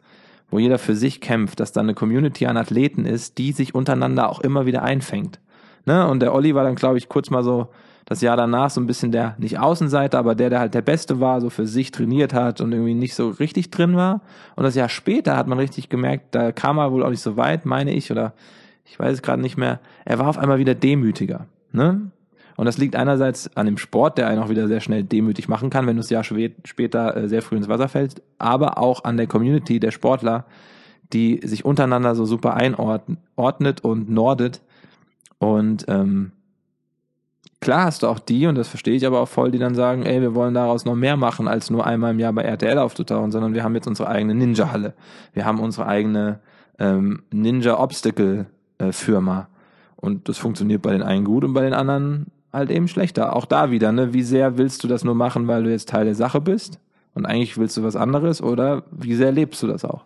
wo jeder für sich kämpft, dass da eine Community an Athleten ist, die sich untereinander auch immer wieder einfängt. Ne? Und der Olli war dann, glaube ich, kurz mal so das Jahr danach so ein bisschen der, nicht Außenseiter, aber der, der halt der Beste war, so für sich trainiert hat und irgendwie nicht so richtig drin war. Und das Jahr später hat man richtig gemerkt, da kam er wohl auch nicht so weit, meine ich, oder ich weiß es gerade nicht mehr. Er war auf einmal wieder demütiger. Ne? Und das liegt einerseits an dem Sport, der einen auch wieder sehr schnell demütig machen kann, wenn du das Jahr später äh, sehr früh ins Wasser fällst, aber auch an der Community der Sportler, die sich untereinander so super einordnet und nordet. Und ähm, Klar hast du auch die, und das verstehe ich aber auch voll, die dann sagen, ey, wir wollen daraus noch mehr machen, als nur einmal im Jahr bei RTL aufzutauchen, sondern wir haben jetzt unsere eigene Ninja-Halle. Wir haben unsere eigene ähm, Ninja-Obstacle-Firma. Und das funktioniert bei den einen gut und bei den anderen halt eben schlechter. Auch da wieder, ne? Wie sehr willst du das nur machen, weil du jetzt Teil der Sache bist? Und eigentlich willst du was anderes oder wie sehr lebst du das auch?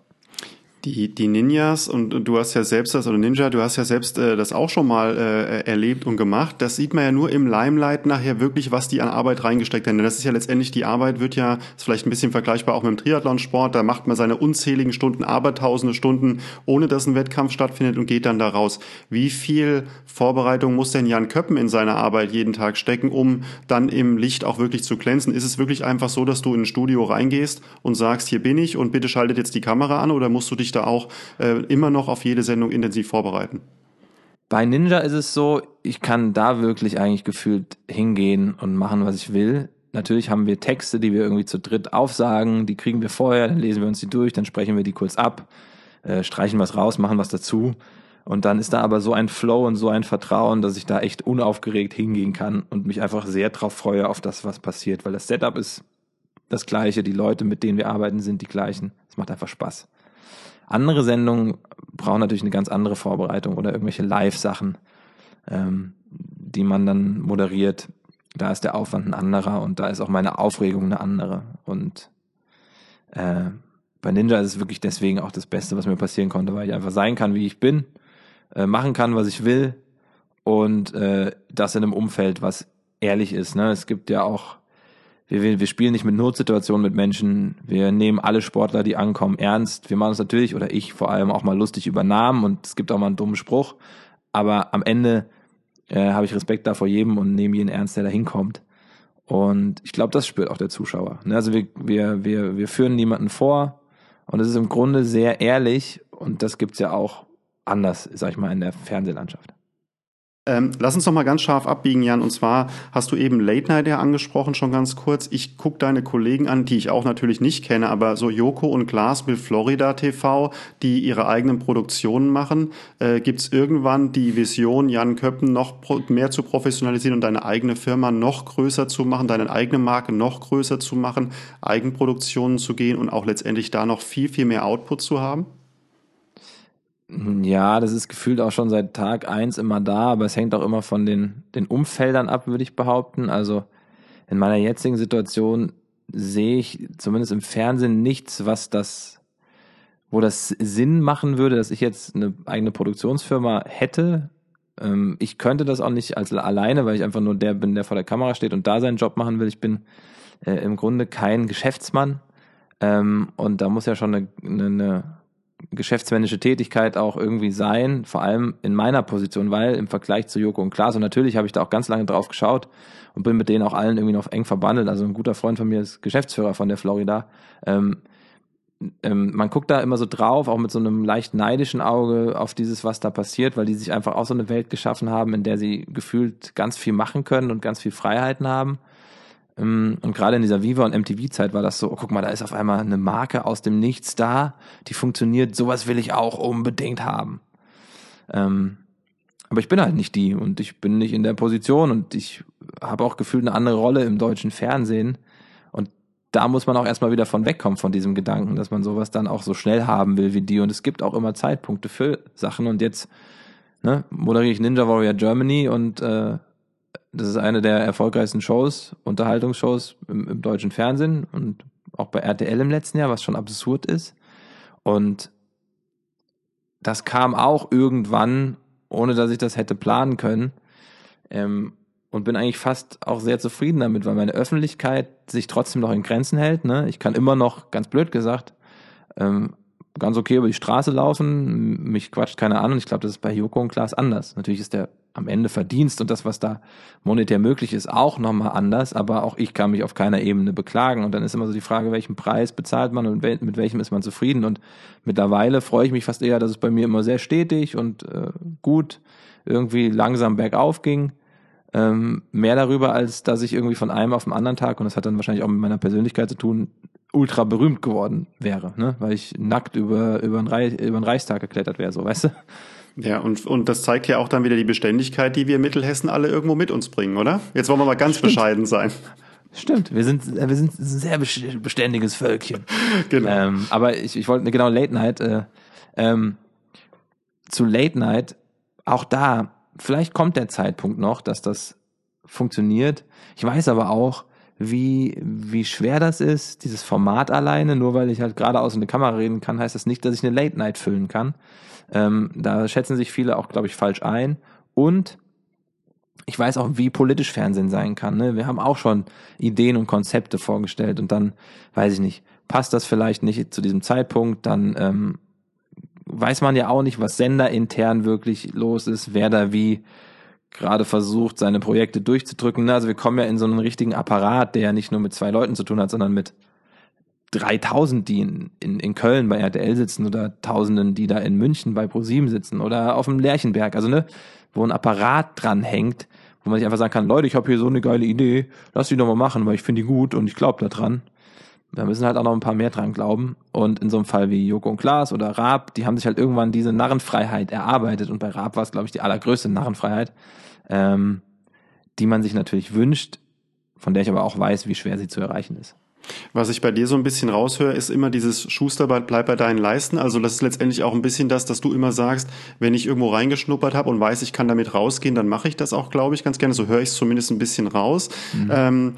Die, die Ninjas und, du hast ja selbst das, oder Ninja, du hast ja selbst äh, das auch schon mal äh, erlebt und gemacht. Das sieht man ja nur im Limelight nachher wirklich, was die an Arbeit reingesteckt haben. Denn das ist ja letztendlich, die Arbeit wird ja, ist vielleicht ein bisschen vergleichbar auch mit dem Triathlonsport, da macht man seine unzähligen Stunden, abertausende Stunden, ohne dass ein Wettkampf stattfindet und geht dann da raus. Wie viel Vorbereitung muss denn Jan Köppen in seiner Arbeit jeden Tag stecken, um dann im Licht auch wirklich zu glänzen? Ist es wirklich einfach so, dass du in ein Studio reingehst und sagst, hier bin ich und bitte schaltet jetzt die Kamera an oder musst du dich dich da auch äh, immer noch auf jede Sendung intensiv vorbereiten? Bei Ninja ist es so, ich kann da wirklich eigentlich gefühlt hingehen und machen, was ich will. Natürlich haben wir Texte, die wir irgendwie zu dritt aufsagen, die kriegen wir vorher, dann lesen wir uns die durch, dann sprechen wir die kurz ab, äh, streichen was raus, machen was dazu. Und dann ist da aber so ein Flow und so ein Vertrauen, dass ich da echt unaufgeregt hingehen kann und mich einfach sehr drauf freue auf das, was passiert, weil das Setup ist das gleiche, die Leute, mit denen wir arbeiten, sind die gleichen. Es macht einfach Spaß. Andere Sendungen brauchen natürlich eine ganz andere Vorbereitung oder irgendwelche Live-Sachen, ähm, die man dann moderiert. Da ist der Aufwand ein anderer und da ist auch meine Aufregung eine andere. Und äh, bei Ninja ist es wirklich deswegen auch das Beste, was mir passieren konnte, weil ich einfach sein kann, wie ich bin, äh, machen kann, was ich will und äh, das in einem Umfeld, was ehrlich ist. Ne? Es gibt ja auch wir, wir spielen nicht mit Notsituationen mit Menschen. Wir nehmen alle Sportler, die ankommen, ernst. Wir machen es natürlich, oder ich vor allem, auch mal lustig über Namen und es gibt auch mal einen dummen Spruch. Aber am Ende äh, habe ich Respekt da vor jedem und nehme jeden ernst, der da hinkommt. Und ich glaube, das spürt auch der Zuschauer. Ne, also wir, wir, wir, wir führen niemanden vor und es ist im Grunde sehr ehrlich und das gibt's ja auch anders, sag ich mal, in der Fernsehlandschaft. Ähm, lass uns noch mal ganz scharf abbiegen, Jan. Und zwar hast du eben Late Night ja angesprochen, schon ganz kurz. Ich gucke deine Kollegen an, die ich auch natürlich nicht kenne, aber so Joko und Glas mit Florida TV, die ihre eigenen Produktionen machen. Äh, Gibt es irgendwann die Vision, Jan Köppen noch mehr zu professionalisieren und deine eigene Firma noch größer zu machen, deine eigene Marke noch größer zu machen, Eigenproduktionen zu gehen und auch letztendlich da noch viel, viel mehr Output zu haben? Ja, das ist gefühlt auch schon seit Tag eins immer da, aber es hängt auch immer von den, den Umfeldern ab, würde ich behaupten. Also in meiner jetzigen Situation sehe ich zumindest im Fernsehen nichts, was das, wo das Sinn machen würde, dass ich jetzt eine eigene Produktionsfirma hätte. Ähm, ich könnte das auch nicht als alleine, weil ich einfach nur der bin, der vor der Kamera steht und da seinen Job machen will. Ich bin äh, im Grunde kein Geschäftsmann. Ähm, und da muss ja schon eine, eine geschäftsmännische Tätigkeit auch irgendwie sein, vor allem in meiner Position, weil im Vergleich zu Joko und Klaas, und natürlich habe ich da auch ganz lange drauf geschaut und bin mit denen auch allen irgendwie noch eng verbandelt. Also ein guter Freund von mir ist Geschäftsführer von der Florida. Ähm, ähm, man guckt da immer so drauf, auch mit so einem leicht neidischen Auge auf dieses, was da passiert, weil die sich einfach auch so eine Welt geschaffen haben, in der sie gefühlt ganz viel machen können und ganz viel Freiheiten haben. Ähm, und gerade in dieser Viva und MTV-Zeit war das so, oh, guck mal, da ist auf einmal eine Marke aus dem Nichts da, die funktioniert, sowas will ich auch unbedingt haben. Ähm, aber ich bin halt nicht die und ich bin nicht in der Position und ich habe auch gefühlt eine andere Rolle im deutschen Fernsehen. Und da muss man auch erstmal wieder von wegkommen, von diesem Gedanken, dass man sowas dann auch so schnell haben will wie die. Und es gibt auch immer Zeitpunkte für Sachen. Und jetzt ne, moderiere ich Ninja Warrior Germany und äh, das ist eine der erfolgreichsten Shows, Unterhaltungsshows im, im deutschen Fernsehen und auch bei RTL im letzten Jahr, was schon absurd ist. Und das kam auch irgendwann, ohne dass ich das hätte planen können. Ähm, und bin eigentlich fast auch sehr zufrieden damit, weil meine Öffentlichkeit sich trotzdem noch in Grenzen hält. Ne? Ich kann immer noch, ganz blöd gesagt, ähm, ganz okay über die Straße laufen, mich quatscht keiner an und ich glaube, das ist bei Joko und Klaas anders. Natürlich ist der am Ende Verdienst und das, was da monetär möglich ist, auch nochmal anders, aber auch ich kann mich auf keiner Ebene beklagen und dann ist immer so die Frage, welchen Preis bezahlt man und mit welchem ist man zufrieden und mittlerweile freue ich mich fast eher, dass es bei mir immer sehr stetig und äh, gut irgendwie langsam bergauf ging. Ähm, mehr darüber, als dass ich irgendwie von einem auf den anderen Tag, und das hat dann wahrscheinlich auch mit meiner Persönlichkeit zu tun, ultra berühmt geworden wäre, ne? weil ich nackt über, über, den, Reich, über den Reichstag geklettert wäre, so, weißt du? Ja, und, und das zeigt ja auch dann wieder die Beständigkeit, die wir in Mittelhessen alle irgendwo mit uns bringen, oder? Jetzt wollen wir mal ganz Stimmt. bescheiden sein. Stimmt, wir sind, wir sind ein sehr beständiges Völkchen. genau. Ähm, aber ich, ich wollte, genau, Late Night, äh, ähm, zu Late Night, auch da, vielleicht kommt der Zeitpunkt noch, dass das funktioniert. Ich weiß aber auch, wie, wie schwer das ist, dieses Format alleine, nur weil ich halt geradeaus in eine Kamera reden kann, heißt das nicht, dass ich eine Late Night füllen kann. Ähm, da schätzen sich viele auch, glaube ich, falsch ein. Und ich weiß auch, wie politisch Fernsehen sein kann. Ne? Wir haben auch schon Ideen und Konzepte vorgestellt und dann, weiß ich nicht, passt das vielleicht nicht zu diesem Zeitpunkt, dann ähm, weiß man ja auch nicht, was senderintern wirklich los ist, wer da wie gerade versucht, seine Projekte durchzudrücken. Ne? Also wir kommen ja in so einen richtigen Apparat, der ja nicht nur mit zwei Leuten zu tun hat, sondern mit 3000, die in, in, in Köln bei RTL sitzen oder Tausenden, die da in München bei ProSieben sitzen oder auf dem Lerchenberg. Also ne, wo ein Apparat dran hängt, wo man sich einfach sagen kann, Leute, ich habe hier so eine geile Idee, lass die doch mal machen, weil ich finde die gut und ich glaube da dran. Da müssen halt auch noch ein paar mehr dran glauben. Und in so einem Fall wie Joko und Klaas oder Raab, die haben sich halt irgendwann diese Narrenfreiheit erarbeitet. Und bei Raab war es, glaube ich, die allergrößte Narrenfreiheit, ähm, die man sich natürlich wünscht, von der ich aber auch weiß, wie schwer sie zu erreichen ist. Was ich bei dir so ein bisschen raushöre, ist immer dieses Schusterband bleib bei deinen Leisten. Also das ist letztendlich auch ein bisschen das, dass du immer sagst, wenn ich irgendwo reingeschnuppert habe und weiß, ich kann damit rausgehen, dann mache ich das auch, glaube ich, ganz gerne. So höre ich es zumindest ein bisschen raus. Mhm. Ähm,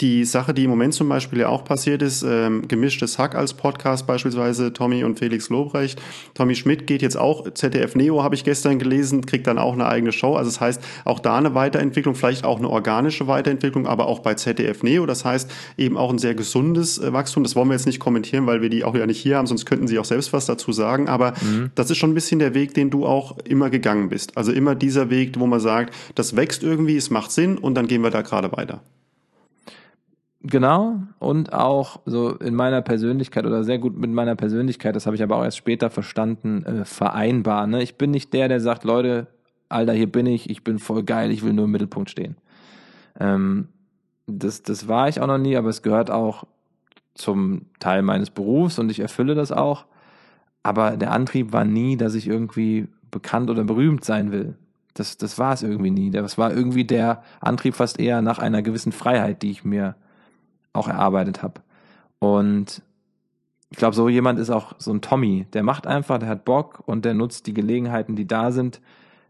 die Sache, die im Moment zum Beispiel ja auch passiert ist, ähm, gemischtes Hack als Podcast beispielsweise, Tommy und Felix Lobrecht. Tommy Schmidt geht jetzt auch, ZDF Neo habe ich gestern gelesen, kriegt dann auch eine eigene Show. Also das heißt, auch da eine Weiterentwicklung, vielleicht auch eine organische Weiterentwicklung, aber auch bei ZDF Neo. Das heißt, eben auch ein sehr gesundes äh, Wachstum. Das wollen wir jetzt nicht kommentieren, weil wir die auch ja nicht hier haben, sonst könnten sie auch selbst was dazu sagen. Aber mhm. das ist schon ein bisschen der Weg, den du auch immer gegangen bist. Also immer dieser Weg, wo man sagt, das wächst irgendwie, es macht Sinn und dann gehen wir da gerade weiter. Genau, und auch so in meiner Persönlichkeit oder sehr gut mit meiner Persönlichkeit, das habe ich aber auch erst später verstanden, äh, vereinbar. Ne? Ich bin nicht der, der sagt, Leute, Alter, hier bin ich, ich bin voll geil, ich will nur im Mittelpunkt stehen. Ähm, das, das war ich auch noch nie, aber es gehört auch zum Teil meines Berufs und ich erfülle das auch. Aber der Antrieb war nie, dass ich irgendwie bekannt oder berühmt sein will. Das, das war es irgendwie nie. Das war irgendwie der Antrieb fast eher nach einer gewissen Freiheit, die ich mir auch erarbeitet habe. Und ich glaube, so jemand ist auch so ein Tommy. Der macht einfach, der hat Bock und der nutzt die Gelegenheiten, die da sind,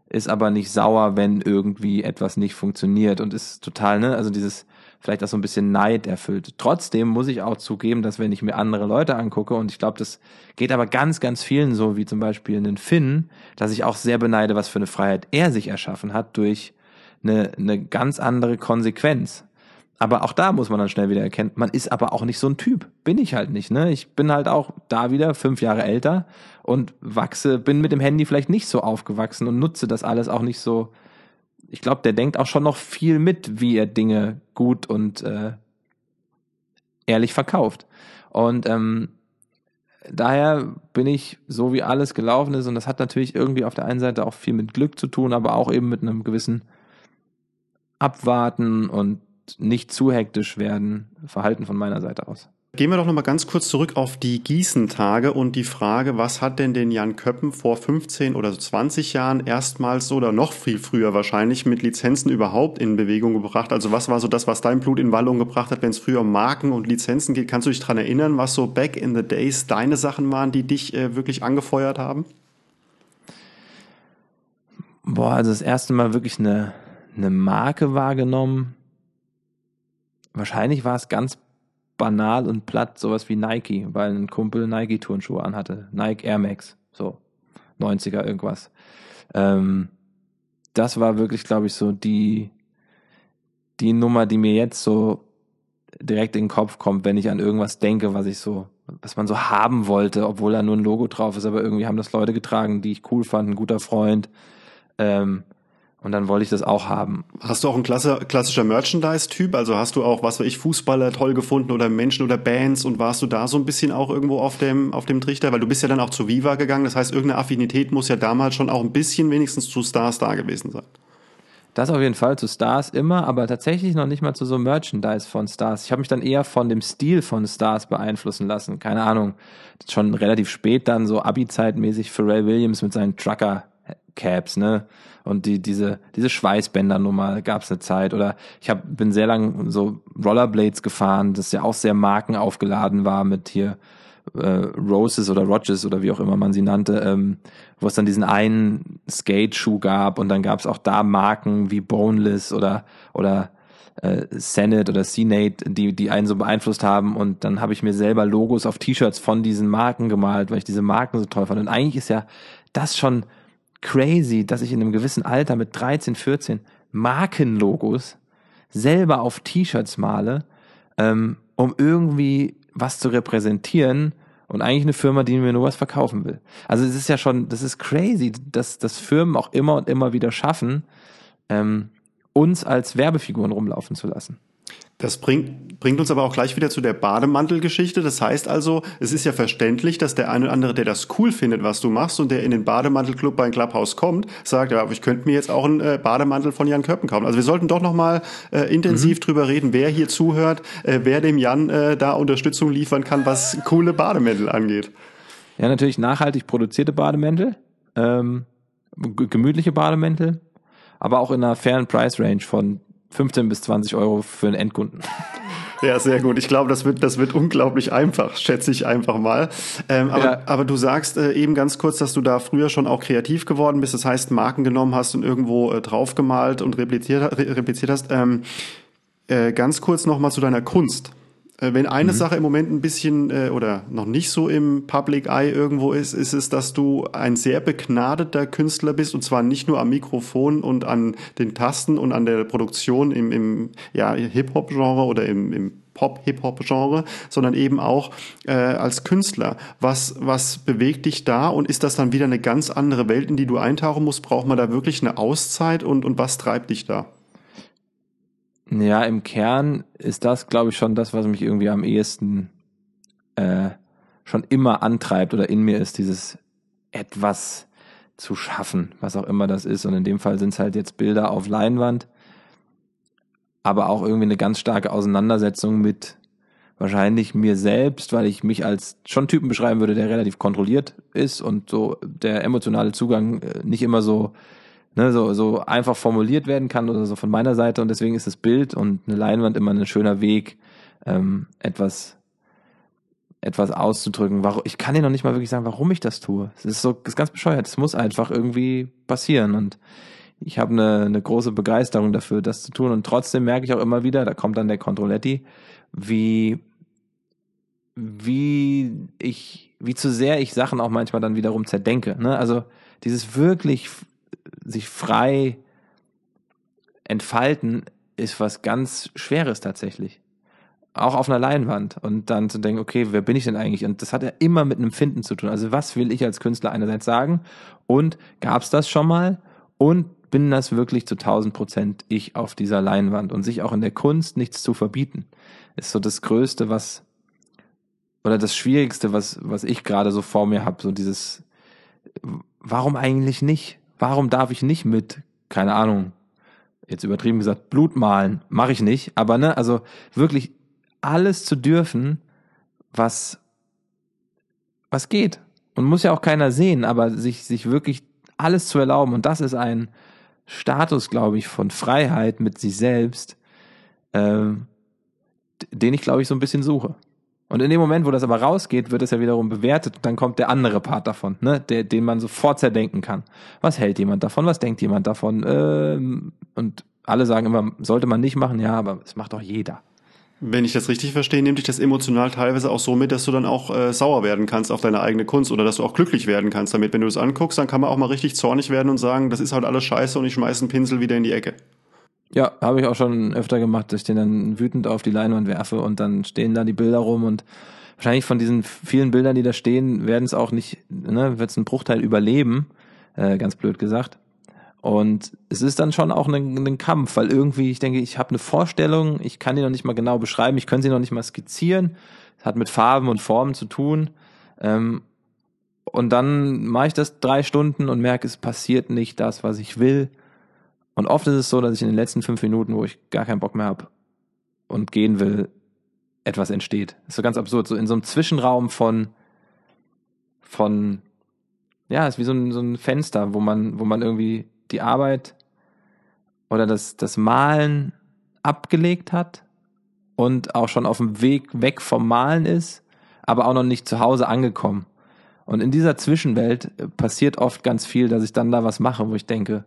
ist aber nicht sauer, wenn irgendwie etwas nicht funktioniert und ist total, ne, also dieses vielleicht auch so ein bisschen Neid erfüllt. Trotzdem muss ich auch zugeben, dass wenn ich mir andere Leute angucke und ich glaube, das geht aber ganz, ganz vielen so, wie zum Beispiel einen Finn, dass ich auch sehr beneide, was für eine Freiheit er sich erschaffen hat durch eine, eine ganz andere Konsequenz. Aber auch da muss man dann schnell wieder erkennen, man ist aber auch nicht so ein Typ. Bin ich halt nicht, ne? Ich bin halt auch da wieder fünf Jahre älter und wachse, bin mit dem Handy vielleicht nicht so aufgewachsen und nutze das alles auch nicht so. Ich glaube, der denkt auch schon noch viel mit, wie er Dinge gut und äh, ehrlich verkauft. Und ähm, daher bin ich so, wie alles gelaufen ist, und das hat natürlich irgendwie auf der einen Seite auch viel mit Glück zu tun, aber auch eben mit einem gewissen Abwarten und nicht zu hektisch werden, Verhalten von meiner Seite aus. Gehen wir doch nochmal ganz kurz zurück auf die Gießentage und die Frage, was hat denn den Jan Köppen vor 15 oder 20 Jahren erstmals oder noch viel früher wahrscheinlich mit Lizenzen überhaupt in Bewegung gebracht? Also was war so das, was dein Blut in Wallung gebracht hat, wenn es früher um Marken und Lizenzen geht? Kannst du dich daran erinnern, was so back in the days deine Sachen waren, die dich äh, wirklich angefeuert haben? Boah, also das erste Mal wirklich eine, eine Marke wahrgenommen wahrscheinlich war es ganz banal und platt sowas wie Nike, weil ein Kumpel Nike-Turnschuhe anhatte. Nike Air Max, so 90er irgendwas. Ähm, das war wirklich, glaube ich, so die, die Nummer, die mir jetzt so direkt in den Kopf kommt, wenn ich an irgendwas denke, was ich so, was man so haben wollte, obwohl da nur ein Logo drauf ist, aber irgendwie haben das Leute getragen, die ich cool fand, ein guter Freund. Ähm, und dann wollte ich das auch haben. Hast du auch ein klasse, klassischer Merchandise-Typ? Also hast du auch, was weiß ich, Fußballer toll gefunden oder Menschen oder Bands und warst du da so ein bisschen auch irgendwo auf dem, auf dem Trichter? Weil du bist ja dann auch zu Viva gegangen. Das heißt, irgendeine Affinität muss ja damals schon auch ein bisschen wenigstens zu Stars da gewesen sein. Das auf jeden Fall zu Stars immer, aber tatsächlich noch nicht mal zu so Merchandise von Stars. Ich habe mich dann eher von dem Stil von Stars beeinflussen lassen. Keine Ahnung. Schon relativ spät dann so Abi-Zeitmäßig Pharrell Williams mit seinen Trucker-Caps, ne? Und die, diese, diese Schweißbänder-Nummer gab es eine Zeit. Oder ich hab, bin sehr lang so Rollerblades gefahren, das ja auch sehr markenaufgeladen war mit hier äh, Roses oder Rogers oder wie auch immer man sie nannte, ähm, wo es dann diesen einen Skate-Schuh gab und dann gab es auch da Marken wie Boneless oder oder äh, Senate oder Senate, die die einen so beeinflusst haben und dann habe ich mir selber Logos auf T-Shirts von diesen Marken gemalt, weil ich diese Marken so toll fand und eigentlich ist ja das schon crazy, dass ich in einem gewissen Alter mit 13, 14 Markenlogos selber auf T-Shirts male, ähm, um irgendwie was zu repräsentieren und eigentlich eine Firma, die mir nur was verkaufen will. Also es ist ja schon, das ist crazy, dass, dass Firmen auch immer und immer wieder schaffen, ähm, uns als Werbefiguren rumlaufen zu lassen. Das bringt, bringt uns aber auch gleich wieder zu der Bademantelgeschichte. Das heißt also, es ist ja verständlich, dass der eine oder andere, der das cool findet, was du machst und der in den Bademantelclub bei Clubhouse kommt, sagt, ja, aber ich könnte mir jetzt auch einen äh, Bademantel von Jan Köppen kaufen. Also wir sollten doch nochmal äh, intensiv mhm. drüber reden, wer hier zuhört, äh, wer dem Jan äh, da Unterstützung liefern kann, was coole Bademäntel angeht. Ja, natürlich nachhaltig produzierte Bademäntel, ähm, gemütliche Bademäntel, aber auch in einer fairen Price Range von 15 bis 20 Euro für einen Endkunden. Ja, sehr gut. Ich glaube, das wird, das wird unglaublich einfach, schätze ich einfach mal. Ähm, aber, ja. aber du sagst äh, eben ganz kurz, dass du da früher schon auch kreativ geworden bist. Das heißt, Marken genommen hast und irgendwo äh, draufgemalt und repliziert, repliziert hast. Ähm, äh, ganz kurz nochmal zu deiner Kunst. Äh, wenn eine mhm. Sache im Moment ein bisschen äh, oder noch nicht so im Public Eye irgendwo ist, ist es, dass du ein sehr begnadeter Künstler bist und zwar nicht nur am Mikrofon und an den Tasten und an der Produktion im, im ja, Hip-Hop-Genre oder im, im Pop-Hip-Hop-Genre, sondern eben auch äh, als Künstler. Was, was bewegt dich da und ist das dann wieder eine ganz andere Welt, in die du eintauchen musst? Braucht man da wirklich eine Auszeit und, und was treibt dich da? Ja, im Kern ist das, glaube ich, schon das, was mich irgendwie am ehesten äh, schon immer antreibt oder in mir ist, dieses etwas zu schaffen, was auch immer das ist. Und in dem Fall sind es halt jetzt Bilder auf Leinwand, aber auch irgendwie eine ganz starke Auseinandersetzung mit wahrscheinlich mir selbst, weil ich mich als schon Typen beschreiben würde, der relativ kontrolliert ist und so der emotionale Zugang äh, nicht immer so ne, so, so einfach formuliert werden kann oder so von meiner Seite. Und deswegen ist das Bild und eine Leinwand immer ein schöner Weg, ähm, etwas, etwas auszudrücken. Warum, ich kann dir noch nicht mal wirklich sagen, warum ich das tue. Es ist so, das ist ganz bescheuert. Es muss einfach irgendwie passieren. Und ich habe eine, eine große Begeisterung dafür, das zu tun. Und trotzdem merke ich auch immer wieder, da kommt dann der Controletti, wie, wie ich, wie zu sehr ich Sachen auch manchmal dann wiederum zerdenke. Ne? Also dieses wirklich sich frei entfalten ist was ganz Schweres tatsächlich. Auch auf einer Leinwand. Und dann zu denken, okay, wer bin ich denn eigentlich? Und das hat ja immer mit einem Finden zu tun. Also was will ich als Künstler einerseits sagen? Und gab es das schon mal? Und bin das wirklich zu 1000 Prozent ich auf dieser Leinwand? Und sich auch in der Kunst nichts zu verbieten, ist so das Größte, was, oder das Schwierigste, was, was ich gerade so vor mir habe. So dieses, warum eigentlich nicht? Warum darf ich nicht mit, keine Ahnung, jetzt übertrieben gesagt, Blut malen? Mache ich nicht. Aber ne, also wirklich alles zu dürfen, was, was geht. Und muss ja auch keiner sehen, aber sich, sich wirklich alles zu erlauben. Und das ist ein Status, glaube ich, von Freiheit mit sich selbst, äh, den ich, glaube ich, so ein bisschen suche. Und in dem Moment, wo das aber rausgeht, wird es ja wiederum bewertet dann kommt der andere Part davon, ne, der, den man sofort zerdenken kann. Was hält jemand davon? Was denkt jemand davon? Ähm, und alle sagen immer, sollte man nicht machen, ja, aber es macht doch jeder. Wenn ich das richtig verstehe, nimmt dich das emotional teilweise auch so mit, dass du dann auch äh, sauer werden kannst auf deine eigene Kunst oder dass du auch glücklich werden kannst damit. Wenn du es anguckst, dann kann man auch mal richtig zornig werden und sagen, das ist halt alles scheiße und ich schmeiße einen Pinsel wieder in die Ecke. Ja, habe ich auch schon öfter gemacht, dass ich den dann wütend auf die Leinwand werfe und dann stehen da die Bilder rum und wahrscheinlich von diesen vielen Bildern, die da stehen, werden es auch nicht, ne, wird es einen Bruchteil überleben, äh, ganz blöd gesagt. Und es ist dann schon auch ein, ein Kampf, weil irgendwie, ich denke, ich habe eine Vorstellung, ich kann die noch nicht mal genau beschreiben, ich kann sie noch nicht mal skizzieren. Es hat mit Farben und Formen zu tun. Ähm, und dann mache ich das drei Stunden und merke, es passiert nicht das, was ich will. Und oft ist es so, dass ich in den letzten fünf Minuten, wo ich gar keinen Bock mehr habe und gehen will, etwas entsteht. Das ist so ganz absurd. So in so einem Zwischenraum von, von, ja, es ist wie so ein, so ein Fenster, wo man, wo man irgendwie die Arbeit oder das, das Malen abgelegt hat und auch schon auf dem Weg weg vom Malen ist, aber auch noch nicht zu Hause angekommen. Und in dieser Zwischenwelt passiert oft ganz viel, dass ich dann da was mache, wo ich denke,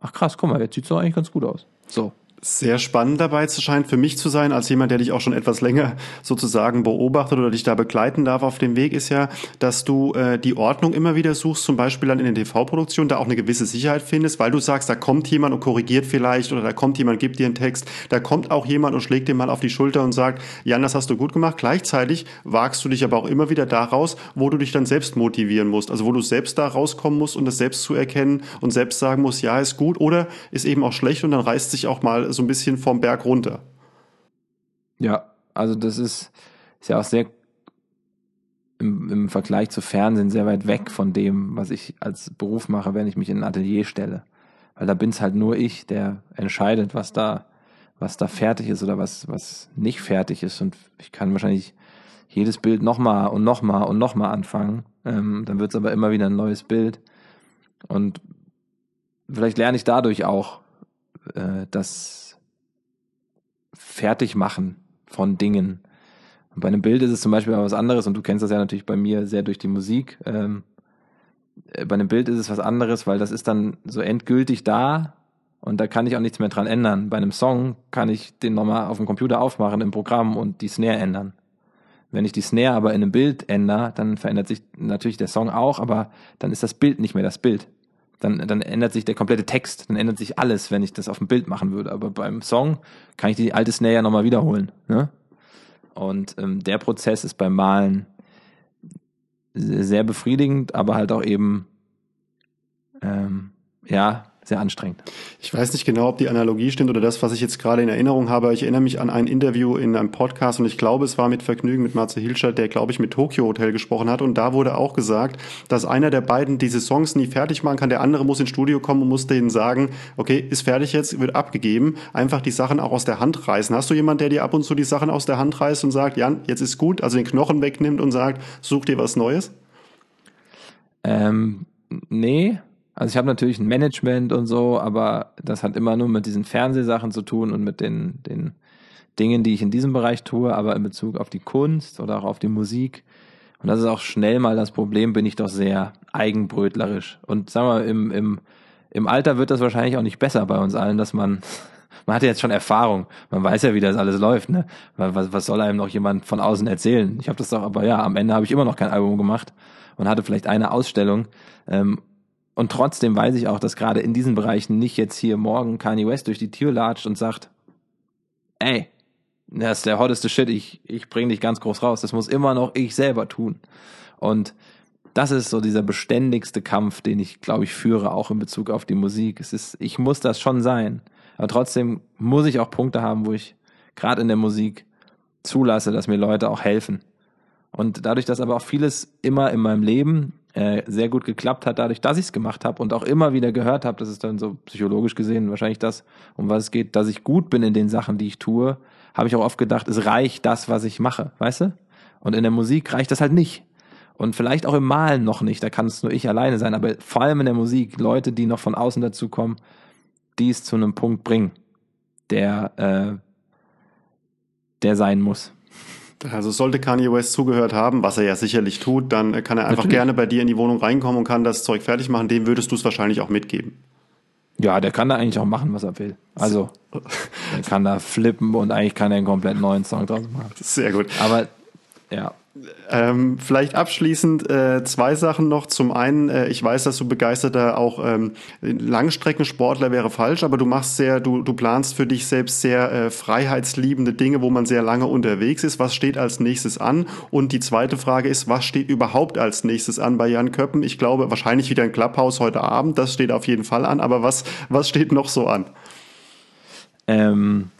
ach krass, guck mal, jetzt sieht's doch eigentlich ganz gut aus. So sehr spannend dabei zu scheint für mich zu sein, als jemand, der dich auch schon etwas länger sozusagen beobachtet oder dich da begleiten darf auf dem Weg, ist ja, dass du äh, die Ordnung immer wieder suchst, zum Beispiel dann in den TV-Produktionen, da auch eine gewisse Sicherheit findest, weil du sagst, da kommt jemand und korrigiert vielleicht oder da kommt jemand, gibt dir einen Text, da kommt auch jemand und schlägt dir mal auf die Schulter und sagt, Jan, das hast du gut gemacht. Gleichzeitig wagst du dich aber auch immer wieder daraus, wo du dich dann selbst motivieren musst, also wo du selbst da rauskommen musst und das selbst zu erkennen und selbst sagen musst, ja, ist gut oder ist eben auch schlecht und dann reißt sich auch mal so ein bisschen vom Berg runter. Ja, also das ist, ist ja auch sehr im, im Vergleich zu Fernsehen sehr weit weg von dem, was ich als Beruf mache, wenn ich mich in ein Atelier stelle. Weil da bin es halt nur ich, der entscheidet, was da, was da fertig ist oder was, was nicht fertig ist. Und ich kann wahrscheinlich jedes Bild nochmal und nochmal und nochmal anfangen. Ähm, dann wird es aber immer wieder ein neues Bild. Und vielleicht lerne ich dadurch auch, äh, das Fertigmachen von Dingen. Und bei einem Bild ist es zum Beispiel was anderes, und du kennst das ja natürlich bei mir sehr durch die Musik. Ähm, äh, bei einem Bild ist es was anderes, weil das ist dann so endgültig da und da kann ich auch nichts mehr dran ändern. Bei einem Song kann ich den nochmal auf dem Computer aufmachen im Programm und die Snare ändern. Wenn ich die Snare aber in einem Bild ändere, dann verändert sich natürlich der Song auch, aber dann ist das Bild nicht mehr das Bild dann, dann ändert sich der komplette Text, dann ändert sich alles, wenn ich das auf dem Bild machen würde. Aber beim Song kann ich die alte Snare ja nochmal wiederholen. Ne? Und ähm, der Prozess ist beim Malen sehr befriedigend, aber halt auch eben ähm, ja sehr anstrengend. Ich weiß nicht genau, ob die Analogie stimmt oder das, was ich jetzt gerade in Erinnerung habe. Ich erinnere mich an ein Interview in einem Podcast und ich glaube, es war mit Vergnügen mit Marze Hilscher, der, glaube ich, mit Tokyo Hotel gesprochen hat. Und da wurde auch gesagt, dass einer der beiden diese Songs nie fertig machen kann. Der andere muss ins Studio kommen und muss denen sagen, okay, ist fertig jetzt, wird abgegeben. Einfach die Sachen auch aus der Hand reißen. Hast du jemanden, der dir ab und zu die Sachen aus der Hand reißt und sagt, Jan, jetzt ist gut, also den Knochen wegnimmt und sagt, such dir was Neues? Ähm, nee, also ich habe natürlich ein Management und so, aber das hat immer nur mit diesen Fernsehsachen zu tun und mit den, den Dingen, die ich in diesem Bereich tue, aber in Bezug auf die Kunst oder auch auf die Musik. Und das ist auch schnell mal das Problem, bin ich doch sehr eigenbrötlerisch. Und sagen wir, im, im, im Alter wird das wahrscheinlich auch nicht besser bei uns allen, dass man, man hat ja jetzt schon Erfahrung, man weiß ja, wie das alles läuft, ne? Was, was soll einem noch jemand von außen erzählen? Ich habe das doch, aber ja, am Ende habe ich immer noch kein Album gemacht und hatte vielleicht eine Ausstellung. Ähm, und trotzdem weiß ich auch, dass gerade in diesen Bereichen nicht jetzt hier morgen Kanye West durch die Tür latscht und sagt, ey, das ist der hotteste Shit, ich, ich bring dich ganz groß raus. Das muss immer noch ich selber tun. Und das ist so dieser beständigste Kampf, den ich, glaube ich, führe, auch in Bezug auf die Musik. Es ist, ich muss das schon sein. Aber trotzdem muss ich auch Punkte haben, wo ich gerade in der Musik zulasse, dass mir Leute auch helfen. Und dadurch, dass aber auch vieles immer in meinem Leben äh, sehr gut geklappt hat, dadurch, dass ich es gemacht habe und auch immer wieder gehört habe, das ist dann so psychologisch gesehen wahrscheinlich das, um was es geht, dass ich gut bin in den Sachen, die ich tue, habe ich auch oft gedacht, es reicht das, was ich mache, weißt du? Und in der Musik reicht das halt nicht. Und vielleicht auch im Malen noch nicht, da kann es nur ich alleine sein, aber vor allem in der Musik, Leute, die noch von außen dazu kommen, die es zu einem Punkt bringen, der, äh, der sein muss. Also sollte Kanye West zugehört haben, was er ja sicherlich tut, dann kann er einfach Natürlich. gerne bei dir in die Wohnung reinkommen und kann das Zeug fertig machen. Dem würdest du es wahrscheinlich auch mitgeben. Ja, der kann da eigentlich auch machen, was er will. Also, der kann da flippen und eigentlich kann er einen komplett neuen Song draus machen. Sehr gut. Aber, ja. Ähm, vielleicht abschließend äh, zwei Sachen noch. Zum einen, äh, ich weiß, dass du begeisterter auch ähm, Langstreckensportler wäre falsch, aber du machst sehr, du, du planst für dich selbst sehr äh, freiheitsliebende Dinge, wo man sehr lange unterwegs ist. Was steht als nächstes an? Und die zweite Frage ist, was steht überhaupt als nächstes an bei Jan Köppen? Ich glaube, wahrscheinlich wieder ein Clubhouse heute Abend, das steht auf jeden Fall an, aber was, was steht noch so an? Ähm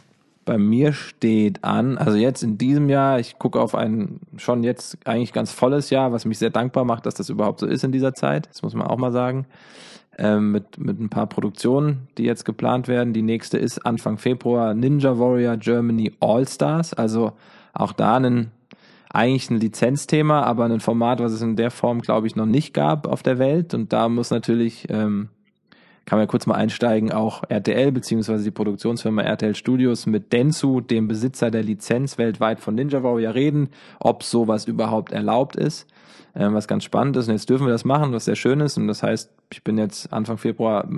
bei mir steht an, also jetzt in diesem Jahr, ich gucke auf ein schon jetzt eigentlich ganz volles Jahr, was mich sehr dankbar macht, dass das überhaupt so ist in dieser Zeit. Das muss man auch mal sagen. Ähm, mit, mit ein paar Produktionen, die jetzt geplant werden. Die nächste ist Anfang Februar Ninja Warrior Germany All Stars. Also auch da ein, eigentlich ein Lizenzthema, aber ein Format, was es in der Form, glaube ich, noch nicht gab auf der Welt. Und da muss natürlich ähm, kann man ja kurz mal einsteigen, auch RTL beziehungsweise die Produktionsfirma RTL Studios mit Densu, dem Besitzer der Lizenz weltweit von Ninja Warrior reden, ob sowas überhaupt erlaubt ist, ähm, was ganz spannend ist. Und jetzt dürfen wir das machen, was sehr schön ist. Und das heißt, ich bin jetzt Anfang Februar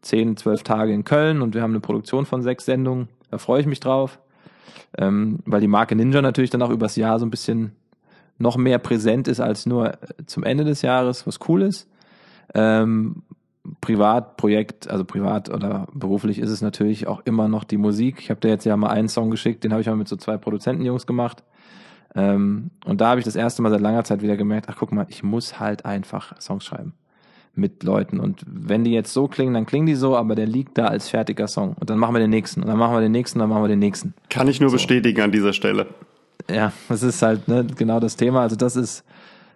zehn, zwölf Tage in Köln und wir haben eine Produktion von sechs Sendungen. Da freue ich mich drauf, ähm, weil die Marke Ninja natürlich dann auch übers Jahr so ein bisschen noch mehr präsent ist als nur zum Ende des Jahres, was cool ist. Ähm, Privatprojekt, also privat oder beruflich ist es natürlich auch immer noch die Musik. Ich habe dir jetzt ja mal einen Song geschickt, den habe ich mal mit so zwei Produzentenjungs gemacht. Ähm, und da habe ich das erste Mal seit langer Zeit wieder gemerkt, ach guck mal, ich muss halt einfach Songs schreiben mit Leuten. Und wenn die jetzt so klingen, dann klingen die so, aber der liegt da als fertiger Song. Und dann machen wir den nächsten. Und dann machen wir den nächsten, dann machen wir den nächsten. Kann ich nur so. bestätigen an dieser Stelle. Ja, das ist halt ne, genau das Thema. Also das ist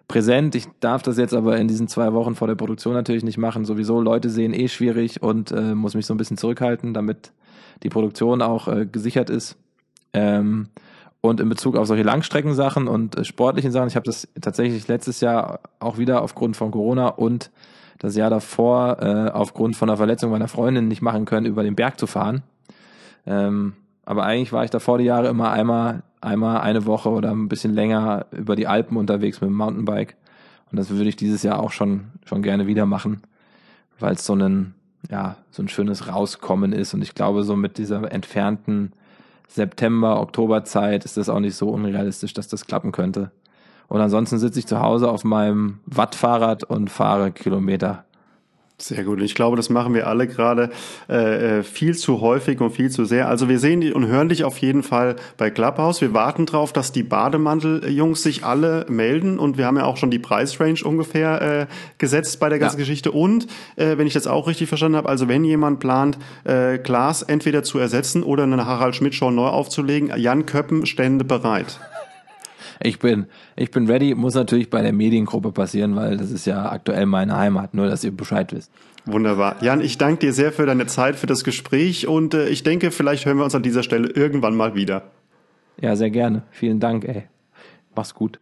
präsent. Ich darf das jetzt aber in diesen zwei Wochen vor der Produktion natürlich nicht machen. Sowieso Leute sehen eh schwierig und äh, muss mich so ein bisschen zurückhalten, damit die Produktion auch äh, gesichert ist. Ähm, und in Bezug auf solche Langstreckensachen und äh, sportlichen Sachen, ich habe das tatsächlich letztes Jahr auch wieder aufgrund von Corona und das Jahr davor äh, aufgrund von einer Verletzung meiner Freundin nicht machen können, über den Berg zu fahren. Ähm, aber eigentlich war ich davor die Jahre immer einmal einmal eine Woche oder ein bisschen länger über die Alpen unterwegs mit dem Mountainbike. Und das würde ich dieses Jahr auch schon, schon gerne wieder machen, weil es so ein, ja, so ein schönes Rauskommen ist. Und ich glaube, so mit dieser entfernten September, Oktoberzeit ist das auch nicht so unrealistisch, dass das klappen könnte. Und ansonsten sitze ich zu Hause auf meinem Wattfahrrad und fahre Kilometer sehr gut. Ich glaube, das machen wir alle gerade äh, äh, viel zu häufig und viel zu sehr. Also wir sehen die und hören dich auf jeden Fall bei Clubhouse. Wir warten drauf, dass die Bademantel-Jungs sich alle melden und wir haben ja auch schon die Preisrange ungefähr äh, gesetzt bei der ganzen ja. Geschichte. Und äh, wenn ich das auch richtig verstanden habe, also wenn jemand plant, äh, Glas entweder zu ersetzen oder eine Harald Schmidt Show neu aufzulegen, Jan Köppen stände bereit. Ich bin, ich bin ready, muss natürlich bei der Mediengruppe passieren, weil das ist ja aktuell meine Heimat, nur dass ihr Bescheid wisst. Wunderbar. Jan, ich danke dir sehr für deine Zeit, für das Gespräch und äh, ich denke, vielleicht hören wir uns an dieser Stelle irgendwann mal wieder. Ja, sehr gerne. Vielen Dank, ey. Mach's gut.